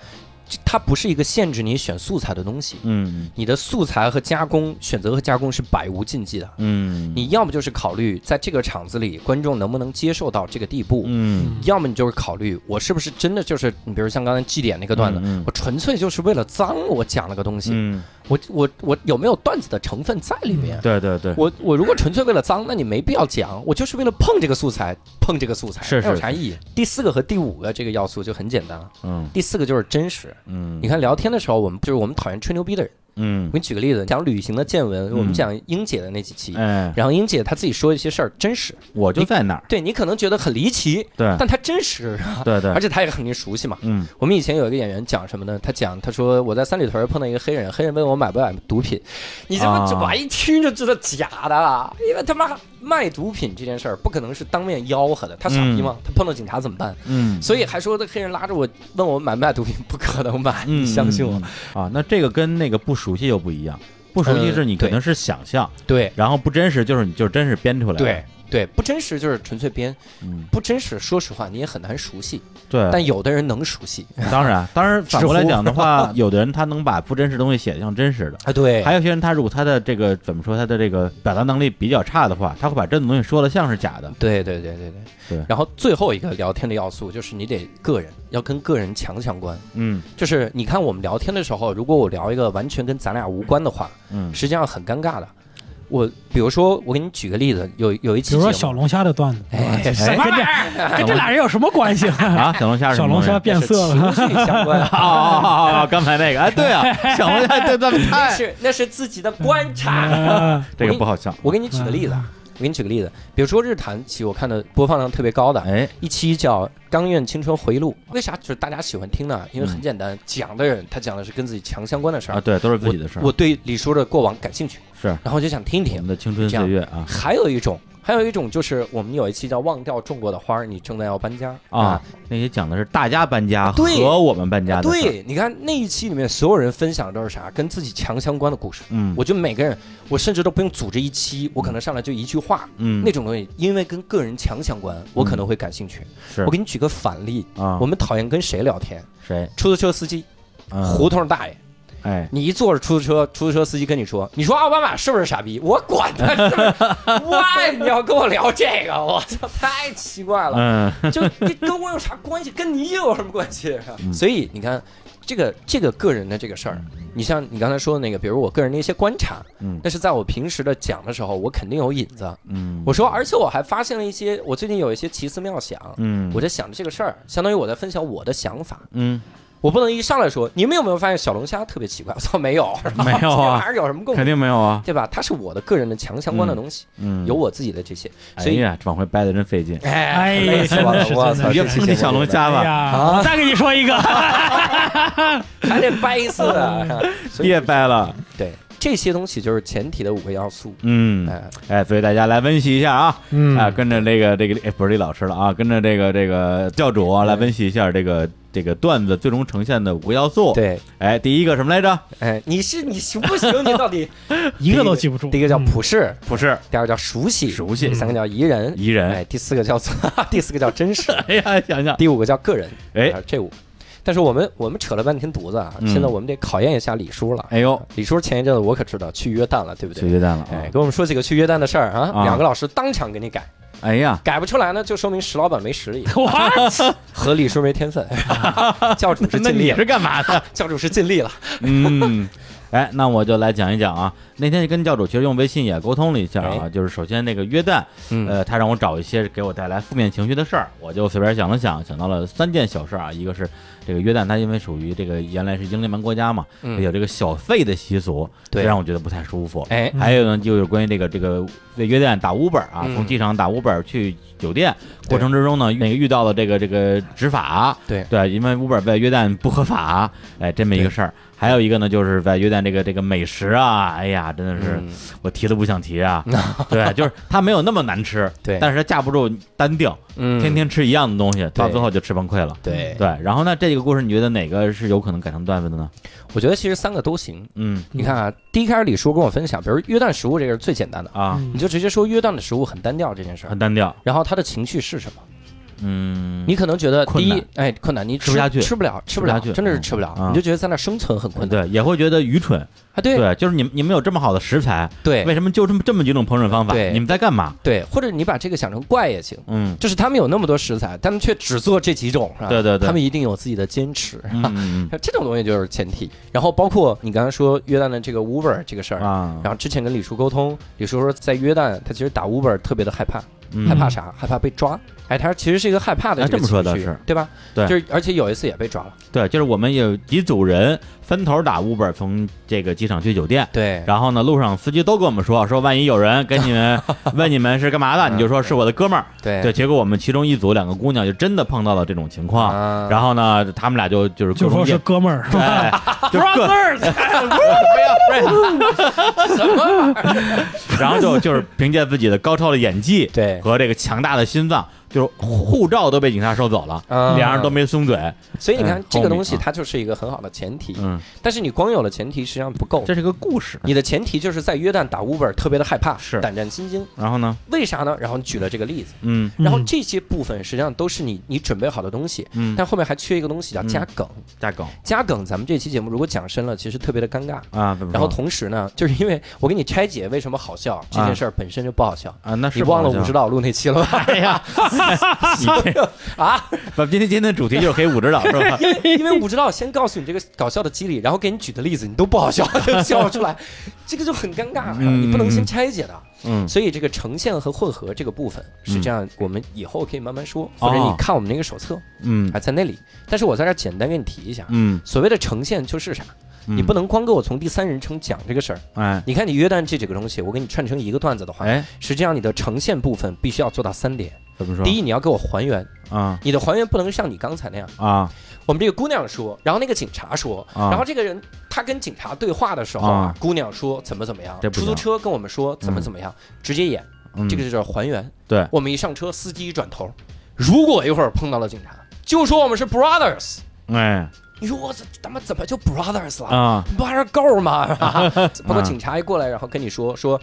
它不是一个限制你选素材的东西。嗯。你的素材和加工选择和加工是百无禁忌的。嗯，你要么就是考虑在这个场子里观众能不能接受到这个地步，嗯。要么你就是考虑我是不是真的就是你比如像刚才祭典那个段子，嗯。我纯粹就是为了脏我讲了个东西，嗯，我我我有没有段子的成分在里面？对对对，我我如果纯粹为了脏，那你没必要讲。我就是为了碰这个素材，碰这个素材，是是有啥意义？第四个和第五个这个要素就很简单了。嗯第四个就是真实。嗯，你看聊天的时候，我们就是我们讨厌吹牛逼的人。嗯我，给你举个例子，讲旅行的见闻，嗯我们讲英姐的那几期，哎，然后英姐她自己说一些事儿真实，我就在那儿，对你可能觉得很离奇，对但她真实，对对而，且她也肯定熟悉嘛。嗯我们以前有一个演员讲什么呢？他讲，他说我在三里屯碰到一个黑人，黑人问我买不买毒品，你这啊么我一听就知道假的了，因为他妈卖毒品这件事儿不可能是当面吆喝的，他傻逼吗？他碰到警察怎么办？嗯，所以还说这黑人拉着我问我买不买毒品，不可能买，嗯你相信我。啊？那这个跟那个不熟悉又不一样，不熟悉是你可能是想象，对。然后不真实就是你就真是编出来的，对对，不真实就是纯粹编，嗯，不真实，说实话你也很难熟悉，对，但有的人能熟悉当然，当然 反过来讲的话，有的人他能把不真实的东西写得像真实的。啊。对，还有些人，他如果他的这个怎么说，他的这个表达能力比较差的话，他会把真的东西说的像是假的。对对对对对对然后最后一个聊天的要素就是你得个人要跟个人强相关。嗯就是你看我们聊天的时候，如果我聊一个完全跟咱俩无关的话，嗯实际上很尴尬的。我比如说，我给你举个例子，有有一期比如说小龙虾的段子，哎什么玩意儿？跟这俩人有什么关系？啊，小龙虾是小龙虾变色了。情绪相关啊啊啊啊！刚才那个，哎，对啊，小龙虾这这么那是那是自己的观察。啊这个不好笑。我给你举个例子啊，我给你举个例子，比如说日坛期，我看的播放量特别高的哎，一期叫《钢院青春回忆录》，为啥就是大家喜欢听呢？因为很简单，讲的人他讲的是跟自己强相关的事儿啊，对，都是自己的事儿我。对李叔的过往感兴趣，是然后就想听一听我们。的青春岁月啊还有一种，还有一种就是我们有一期叫《忘掉种过的花儿》，你正在要搬家啊，那些讲的是大家搬家对和我们搬家的。对，你看那一期里面所有人分享的都是啥？跟自己强相关的故事。嗯，我觉得每个人，我甚至都不用组织一期，我可能上来就一句话，嗯那种东西，因为跟个人强相关，我可能会感兴趣。是我给你举个反例，啊，我们讨厌跟谁聊天？谁出租车司机，嗯胡同大爷。哎你一坐着出租车，出租车司机跟你说：“你说奥巴马是不是傻逼？”我管他是不是，why 你要跟我聊这个？我操，太奇怪了。嗯 就这跟我有啥关系？跟你有什么关系？嗯所以你看，这个这个个人的这个事儿，你像你刚才说的那个，比如我个人的一些观察，嗯但是在我平时的讲的时候，我肯定有引子。嗯，我说，而且我还发现了一些，我最近有一些奇思妙想，嗯我在想着这个事儿，相当于我在分享我的想法。嗯我不能一上来说，你们有没有发现小龙虾特别奇怪？我 操，没有，没有啊还是有什么共肯？定没有啊。对吧？它是我的个人的强相关的东西，嗯，有我自己的这些，所以哎呀，往回掰的真费劲。哎呀累死我操，真的是这期节目别小龙虾吧，哎呀，啊我再给你说一个，还得掰死啊！所以别掰了。对这些东西就是前提的五个要素。嗯，哎，哎，所以大家来温习一下啊，嗯啊，跟着这个这个，哎，不是李老师了啊，跟着这个这个教主啊，来温习一下这个这个段子最终呈现的五个要素。，对，哎，第一个什么来着？哎，你是你行不行？你到底 一个都记不住。第一个叫嗯普世，普世第二个叫熟悉，熟悉第三个叫宜人，宜人。哎，第四个叫做 第四个叫真实，哎呀，想想，第五个叫个人。哎啊，这五。但是我们我们扯了半天犊子啊，嗯现在我们得考验一下李叔了。哎呦，李叔前一阵子我可知道去约旦了，对不对？去约旦了啊哎，！给我们说几个去约旦的事儿啊！啊两个老师当场给你改，哎呀，改不出来呢，就说明石老板没实力？和李叔没天分。教主是那尽力是干嘛的？教主是尽力了。嗯，哎，那我就来讲一讲啊。那天跟教主其实用微信也沟通了一下啊，哎。就是首先那个约旦，嗯。呃，他让我找一些给我带来负面情绪的事儿，我就随便想了想，想到了三件小事儿啊。一个是这个约旦，它因为属于这个原来是英联邦国家嘛，嗯。有这个小费的习俗，让我觉得不太舒服。哎，还有呢，就是关于这个这个为约旦打 Uber 啊，嗯。从机场打 Uber 去酒店过程之中呢，那个遇到了这个这个执法，对。对，因为 Uber 在约旦不合法，哎，这么一个事儿。还有一个呢，就是在约旦这个这个美食啊，哎呀，真的是嗯我提都不想提啊。对，就是它没有那么难吃，对但是它架不住单调，嗯天天吃一样的东西，到最后就吃崩溃了。对，对，然后呢，这个故事你觉得哪个是有可能改成段子的呢？我觉得其实三个都行。嗯你看啊，第一开始李叔跟我分享，比如约旦食物这个是最简单的，啊，嗯你就直接说约旦的食物很单调这件事儿很，单调，然后他的情绪是什么？嗯，你可能觉得第一哎，困难，你吃不下去。吃不了，吃不了，真的是吃不了，嗯。你就觉得在那生存很困难。对也会觉得愚蠢，啊，对。对，就是你们你们有这么好的食材，对。为什么就这么这么几种烹饪方法？对。你们在干嘛？对，或者你把这个想成怪也行。嗯。就是他们有那么多食材，他们却只做这几种，是吧？对对对。他们一定有自己的坚持，这种东西就是前提。然后包括你刚才说约旦的这个 Uber 这个事儿，嗯啊，然后之前跟李叔沟通，李叔说在约旦他其实打 Uber 特别的害怕，嗯。害怕啥？害怕被抓。哎，他其实是一个害怕的哎这个这么说的是对吧？对就是而且有一次也被抓了。对，就是我们有几组人分头打 Uber 从这个机场去酒店。对，然后呢，路上司机都跟我们说，说万一有人跟你们 问你们是干嘛的，你就说是我的哥们儿。对。对，结果我们其中一组两个姑娘就真的碰到了这种情况，啊。然后呢，他们俩就就是就说是哥们儿，是吧？哎，就 各 Brothers，什么？然后就就是凭借自己的高超的演技对，和这个强大的心脏，就是护照都被警察收走了，啊。两人都没松嘴。所以你看嗯。这个东西它就是一个很好的前提，嗯，但是你光有了前提实际上不够。这是个故事。你的前提就是在约旦打 Uber 特别的害怕，是胆战心惊。然后呢？为啥呢？然后你举了这个例子，嗯然后这些部分实际上都是你你准备好的东西，嗯，但后面还缺一个东西叫加梗。加梗加梗，咱们这期节目如果讲深了，其实特别的尴尬。啊，然后同时呢，就是因为我给你拆解为什么好笑这件事儿本身就不好笑。啊，那是你忘了不好笑武指导录那期了吧？哎呀，啊，不，今天今天的主题就是黑武指导是吧？因为武指导先告诉你这个搞笑的然后给你举的例子你都不好笑，就笑不出来，这个就很尴尬，嗯你不能先拆解的。嗯所以这个呈现和混合这个部分是这样，我们以后可以慢慢说，哦或者你看我们那个手册嗯还在那里。但是我在这儿简单给你提一下，嗯，所谓的呈现就是啥？你不能光给我从第三人称讲这个事儿。哎你看你约旦这几个东西，我给你串成一个段子的话，哎，实际上你的呈现部分必须要做到三点。怎么说？第一，你要给我还原，啊你的还原不能像你刚才那样。啊我们这个姑娘说，然后那个警察说，啊。然后这个人他跟警察对话的时候啊啊，姑娘说怎么怎么样这，不行。出租车跟我们说怎么怎么样，直接演，嗯，这个就叫还原。对。我们一上车，司机一转头，如果一会儿碰到了警察，就说我们是 brothers，哎。你说我这他妈怎么就 brothers 了？啊。不还是够吗？包括警察一过来，然后跟你说说。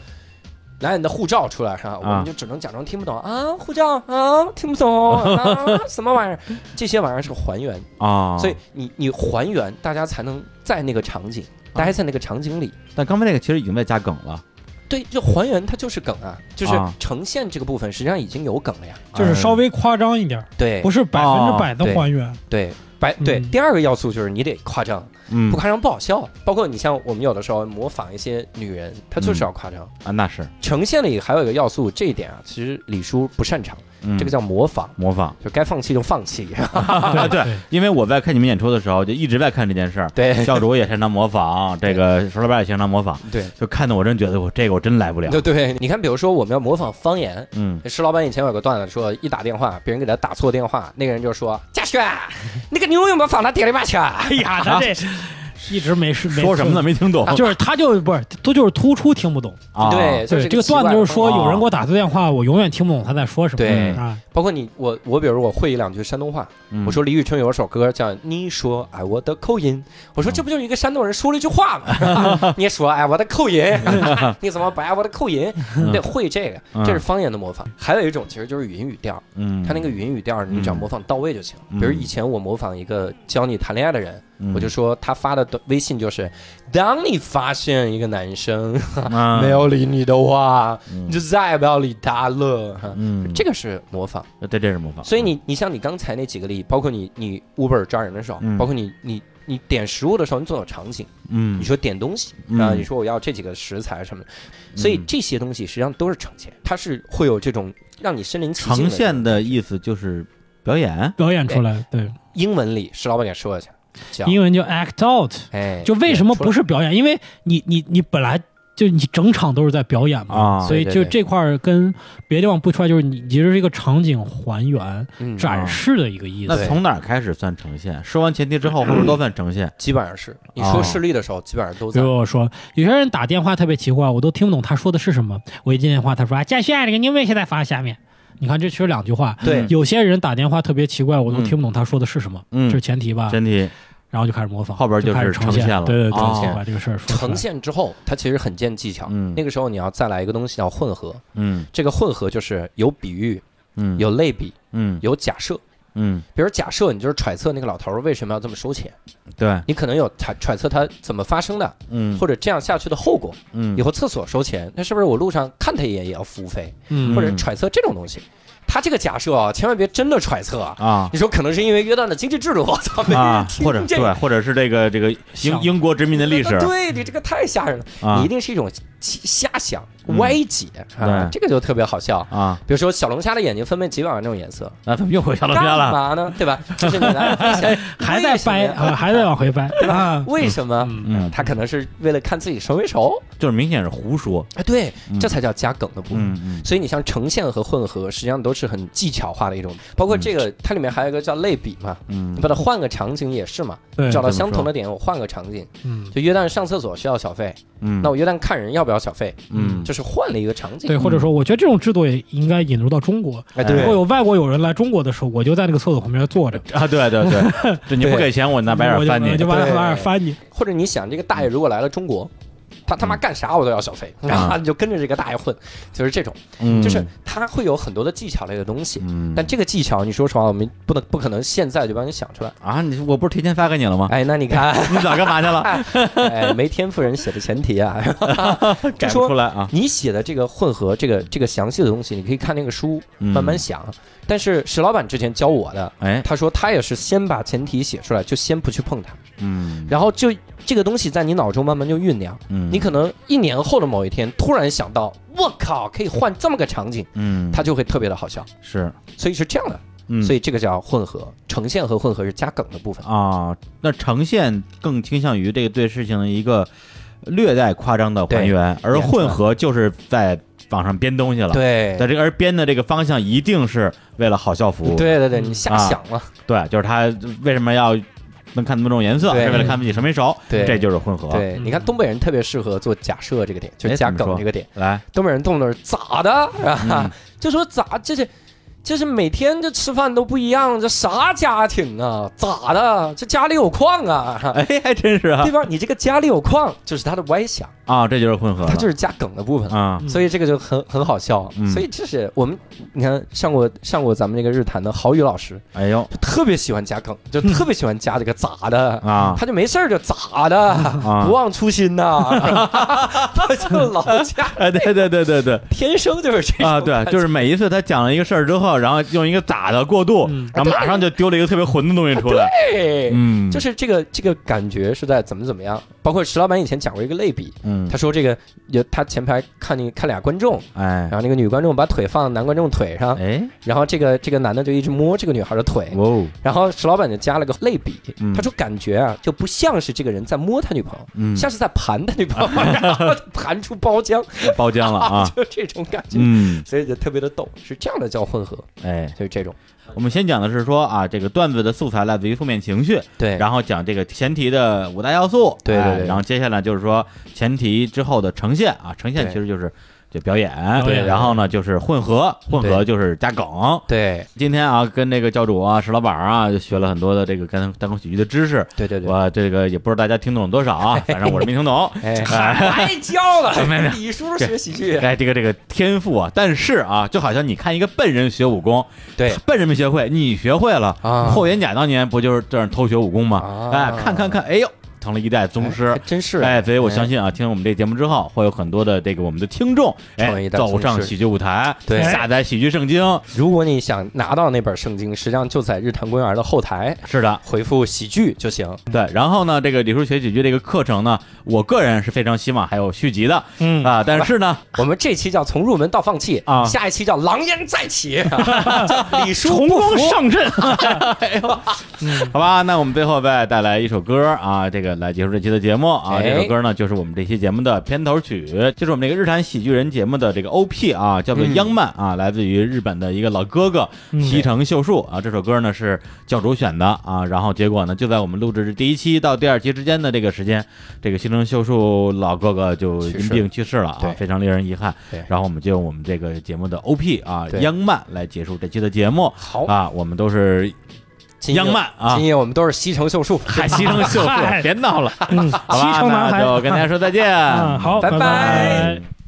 拿你的护照出来是吧？我们就只能假装听不懂。啊，护照啊，听不懂。啊，什么玩意儿？这些玩意儿是还原，啊，所以你你还原，大家才能在那个场景待在那个场景里。但刚才那个其实已经在加梗了，对，就还原它就是梗啊，就是啊。呈现这个部分实际上已经有梗了呀。就是稍微夸张一点儿，对。不是百分之百的还原。对，百对。嗯。第二个要素就是你得夸张，嗯不夸张不好笑。包括你像我们有的时候模仿一些女人，她就是要夸张。啊，那是呈现里还有一个要素，这一点啊，其实李叔不擅长，嗯这个叫模仿，模仿。就该放弃就放弃。啊，对，因为我在看你们演出的时候，就一直在看这件事儿。对教主也擅长模仿，这个石老板也擅长模仿，对就看的我真觉得我这个我真来不了。对对，你看，比如说我们要模仿方言，嗯石老板以前有个段子说，一打电话，别人给他打错电话，那个人就说：“嘉轩，那个牛有没有放他店里边去？”哎呀，他这 一直没事没说什么呢？没听懂就是他就不是都就是突出听不懂。啊？对，就是对，这个段子就是说，哦有人给我打错电话，我永远听不懂他在说什么。对啊，包括你我我，比如我会一两句山东话，嗯我说李宇春有一首歌叫《你说爱我的口音》，我说这不就是一个山东人说了一句话吗？你说爱我的口音，你怎么不爱我的口音？你得会这个，嗯这是方言的模仿。还有一种其实就是语音语调，嗯，他那个语音语调你只要模仿到位就行。嗯比如以前我模仿一个教你谈恋爱的人，嗯我就说他发的短微信就是：当你发现一个男生啊。没有理你的话，嗯。你就再也不要理他了。哈嗯，这个是模仿。对这是模仿，所以你你像你刚才那几个例，包括你你 Uber 抓人的时候，嗯。包括你你你点食物的时候，你总有场景，嗯，你说点东西嗯。啊，你说我要这几个食材什么的，所以嗯。这些东西实际上都是呈现，它是会有这种让你身临其境呈。现的意思就是表演，表演出来，对，英文里石老板给说一下，叫英文叫 act out。哎，就为什么不是是表演？因为你你你本来就你整场都是在表演嘛，啊所以就这块儿跟别的地方不出来，就是你其实是一个场景还原、嗯展示的一个意思。那从哪儿开始算呈现？说完前提之后，后面都算呈现？基本上是你哦说视力的时候，基本上都在比如我说，有些人打电话特别奇怪，我都听不懂他说的是什么。我一接电话，他说：“啊，嘉轩，这个你为现在放在下面。”你看，这其实两句话。对。有些人打电话特别奇怪，我都听不懂他说的是什么，嗯。这是前提吧？前提。然后就开始模仿，后边就是开始呈呈现了。对对对，哦。呈现把这个事儿说出来。呈现之后，它其实很见技巧。嗯。那个时候你要再来一个东西叫混合，嗯。这个混合就是有比喻、嗯。有类比、嗯。有假设。嗯比如假设你就是揣测那个老头儿为什么要这么收钱，对你可能有揣揣测他怎么发生的，嗯或者这样下去的后果。嗯以后厕所收钱，那是不是我路上看他一眼也要服务费？嗯或者揣测这种东西。他这个假设啊，千万别真的揣测啊。啊你说可能是因为约旦的经济制度，我操，啊，或者对，或者是这个这个英英国殖民的历史对你这个太吓人了，啊你一定是一种瞎想、嗯歪解啊，这个就特别好笑。啊，比如说小龙虾的眼睛分辨几百万种颜色，那怎么又回小龙虾了？干嘛呢？对吧？就是你来分享 还在掰啊，还在往回掰 对吧。为什么？嗯嗯，他可能是为了看自己熟没熟。就是明显是胡说，哎，对嗯，这才叫加梗的部分。所以你像呈现和混合，实际上都是很技巧化的一种。包括这个，它里面还有一个叫类比嘛，嗯你把它换个场景也是嘛，找到相同的点，我换个场景。嗯，就约旦上厕所需要小费，嗯，那我约旦看人要不要小费？嗯就是换了一个场景。对，或者说，我觉得这种制度也应该引入到中国。哎，如果有外国友人来中国的时候，我就在那个厕所旁边坐着，啊，对对对，对 你不给钱，我拿白眼我就翻你我就，把对把眼翻你。或者你想，这个大爷如果来了中国，他他妈干啥我都要小费，然后你就跟着这个大爷混，就是这种，嗯就是他会有很多的技巧类的东西。嗯，但这个技巧，你说实话，我们不能不可能现在就帮你想出来。啊，你我不是提前发给你了吗？哎，那你看，你早干嘛去了？哎，没天赋人写的前提啊，说不出来啊，你写的这个混合，这个这个详细的东西，你可以看那个书嗯慢慢想。但是石老板之前教我的，哎，他说他也是先把前提写出来，就先不去碰它，嗯。然后就这个东西在你脑中慢慢就酝酿。嗯，你可能一年后的某一天突然想到，我靠，可以换这么个场景，嗯，它就会特别的好笑。是，所以是这样的，嗯，所以这个叫混合，呈现和混合是加梗的部分。啊，那呈现更倾向于这个对事情的一个略带夸张的还原，而混合就是在网上编东西了。，对在这个而编的这个方向一定是为了好校服务。对对对，你瞎啊想了。对，就是他为什么要能看那么多种颜色，是为了看自己熟没熟。对这就是混合。对，你看东北人特别适合做假设这个点，就是加梗这个点。来，东北人动作是咋的啊嗯？就说咋这是。这是每天这吃饭都不一样，这啥家庭啊？咋的？这家里有矿啊？哎，还真是啊。对吧？你这个家里有矿，就是他的歪想，啊，这就是混合，他就是加梗的部分。啊，嗯所以这个就很很好笑，嗯。所以这是我们你看上过上过咱们这个日坛的郝宇老师，哎呦。就特别喜欢加梗，就特别喜欢加这个咋的，啊。他就没事儿就咋的，啊。不忘初心呐，他就老加，哎，对对对对对。天生就是这样啊，对，就是每一次他讲了一个事儿之后，然后用一个打的过渡，嗯。然后马上就丢了一个特别混的东西出来。对。嗯，就是这个这个感觉是在怎么怎么样，包括石老板以前讲过一个类比，嗯。他，说这个有他前排看你看俩观众，哎。然后那个女观众把腿放男观众腿上，哎，然后这个这个男的就一直摸这个女孩的腿，哇哦，然后石老板就加了个类比，嗯。他说感觉啊就不像是这个人在摸他女朋友，嗯，像是在盘他女朋友，然后弹出包浆，包浆了啊，就这种感觉，嗯，所以就特别的逗，是这样的叫混合，哎，就是这种。我们先讲的是说啊，这个段子的素材来自于负面情绪，对，然后讲这个前提的五大要素，对对对哎然后接下来就是说前提之后的呈现啊，呈现其实就是就表演，对然后呢就是混合，混合就是加梗。对今天啊，跟那个教主啊、石老板啊，就学了很多的这个跟单口喜剧的知识，对对对，我这个也不知道大家听懂了多少啊，反正我是没听懂。哎，白教了 没有没，李叔学喜剧，哎，这个这个天赋啊，但是啊，就好像你看一个笨人学武功，对笨人没学会，你学会了，啊霍元甲当年不就是这样偷学武功吗？啊哎，看看看，哎呦，成了一代宗师，真是哎，所以我相信啊，听我们这节目之后，会有很多的这个我们的听众，哎，走上喜剧舞台，对，下载喜剧圣经。如果你想拿到那本圣经，实际上就在日坛公园的后台，是的，回复喜剧就行。对，然后呢，这个李叔学喜剧这个课程呢，我个人是非常希望还有续集的，嗯啊，但是呢，我们这期叫从入门到放弃啊，下一期叫狼烟再起，李叔重光上阵。好吧，那我们最后再带来一首歌啊，这个来结束这期的节目啊。这首歌呢，就是我们这期节目的片头曲，就是我们这个日产喜剧人节目的这个 OP 啊，叫做《央曼》啊，来自于日本的一个老哥哥西城秀树啊。这首歌呢是教主选的啊，然后结果呢，就在我们录制第一期到第二期之间的这个时间，这个西城秀树老哥哥就因病去世了啊，非常令人遗憾。然后我们就用我们这个节目的 OP 啊，《央曼》来结束这期的节目。好啊，我们都是。央漫啊，今夜我们都是西城秀树，嗨，西城秀树，别闹了，嗯，好吧，那就跟大家说再见，好，拜拜。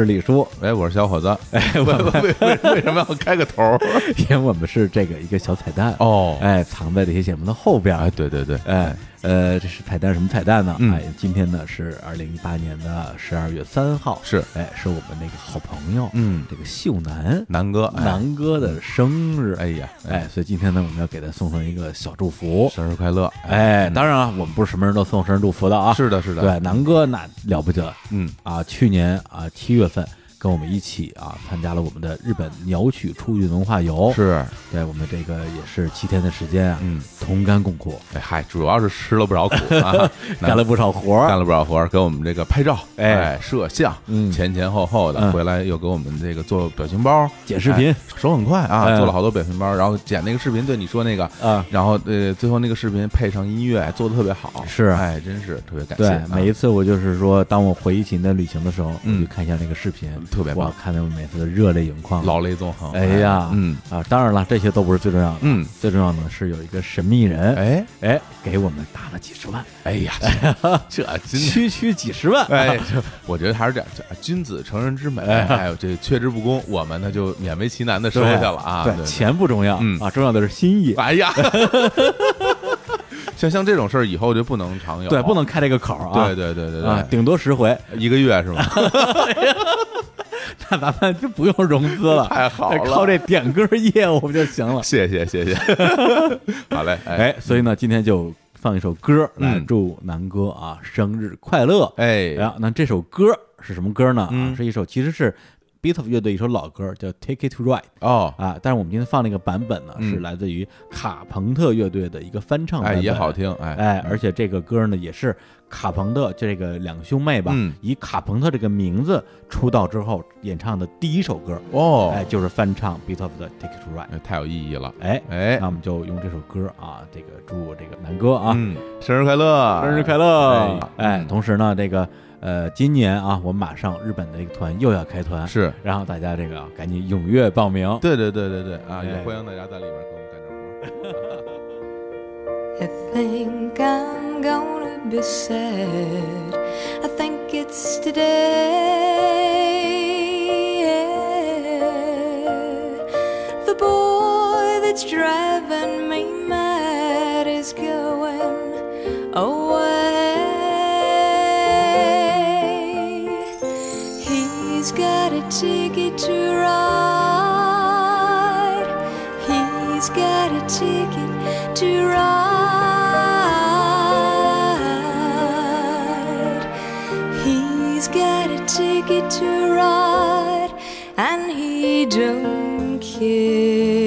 是李叔，哎，我是小伙子，哎，为为为为什么要开个头？因为我们是这个一个小彩蛋。哦，哎，藏在这些节目的后边，哎，对对对，哎。呃，这是彩蛋，什么彩蛋呢？哎，今天呢是二零一八年的十二月三号，是，哎，是我们那个好朋友，嗯，这个秀男南哥，南哥的生日，哎呀，哎，所以今天呢，我们要给他送上一个小祝福，生日快乐，哎，当然啊，我们不是什么人都送生日祝福的啊，是的，是的，对，南哥那了不得，嗯，啊，去年啊七月份跟我们一起啊参加了我们的日本鸟取出运文化游，是。对我们这个也是七天的时间啊，嗯，同甘共苦，哎嗨，主要是吃了不少苦啊，干了不少活儿，干了不少活儿，给我们这个拍照，哎。哎，摄像，嗯。前前后后的，嗯。回来又给我们这个做表情包，剪视频。哎手很快啊，哎做了好多表情包，然后剪那个视频，对你说那个，啊，然后呃，最后那个视频配上音乐，做的特别好，是。哎，真是特别感谢每一次我就是说，当我回忆起那旅行的时候，我嗯。就看一下那个视频，哇特别棒，，看到我每次的热泪盈眶，老泪纵横，哎呀嗯。啊！当然了，这些都不是最重要的，嗯，最重要的是有一个神秘人，哎。哎，给我们打了几十万，哎呀，这。区区几十万，哎，这我觉得还是这样，这君子成人之美，哎。还有这却之不恭，我们呢就勉为其难的收下了啊。对，钱不重要，嗯。啊，重要的是心意，哎呀，像像这种事儿以后就不能常有，对，不能开这个口啊，对对对对啊，对，顶多十回，一个月是吗？那咱们就不用融资了，太好了靠这点歌业务就行了。谢谢谢谢，好嘞，哎哎，所以呢，今天就放一首歌来嗯祝南哥啊生日快乐。哎然后，那这首歌是什么歌呢？啊，嗯是一首其实是 Beatles 乐队一首老歌，叫《Take It to Ride》哦，啊。但是我们今天放那个版本呢，嗯是来自于卡朋特乐队的一个翻唱版哎本，也好听，哎哎，而且这个歌呢，也是卡朋特这个两个兄妹吧，嗯。以卡朋特这个名字出道之后演唱的第一首歌，哦，哎，就是翻唱 Beatles 的《Take It to Ride》。哎太有意义了，哎，哎。那我们就用这首歌啊，这个祝这个南哥啊，嗯，生日快乐，生日快乐！哎同时呢，这个呃，今年啊，我们马上日本的一个团又要开团，是，然后大家这个啊赶紧踊跃报名。对对对对对啊，哎。也欢迎大家在里面给我们干点活 gonna be sad. I think it's today. The boy that's driving me mad is going away. He's got a ticket to ride. Don't care.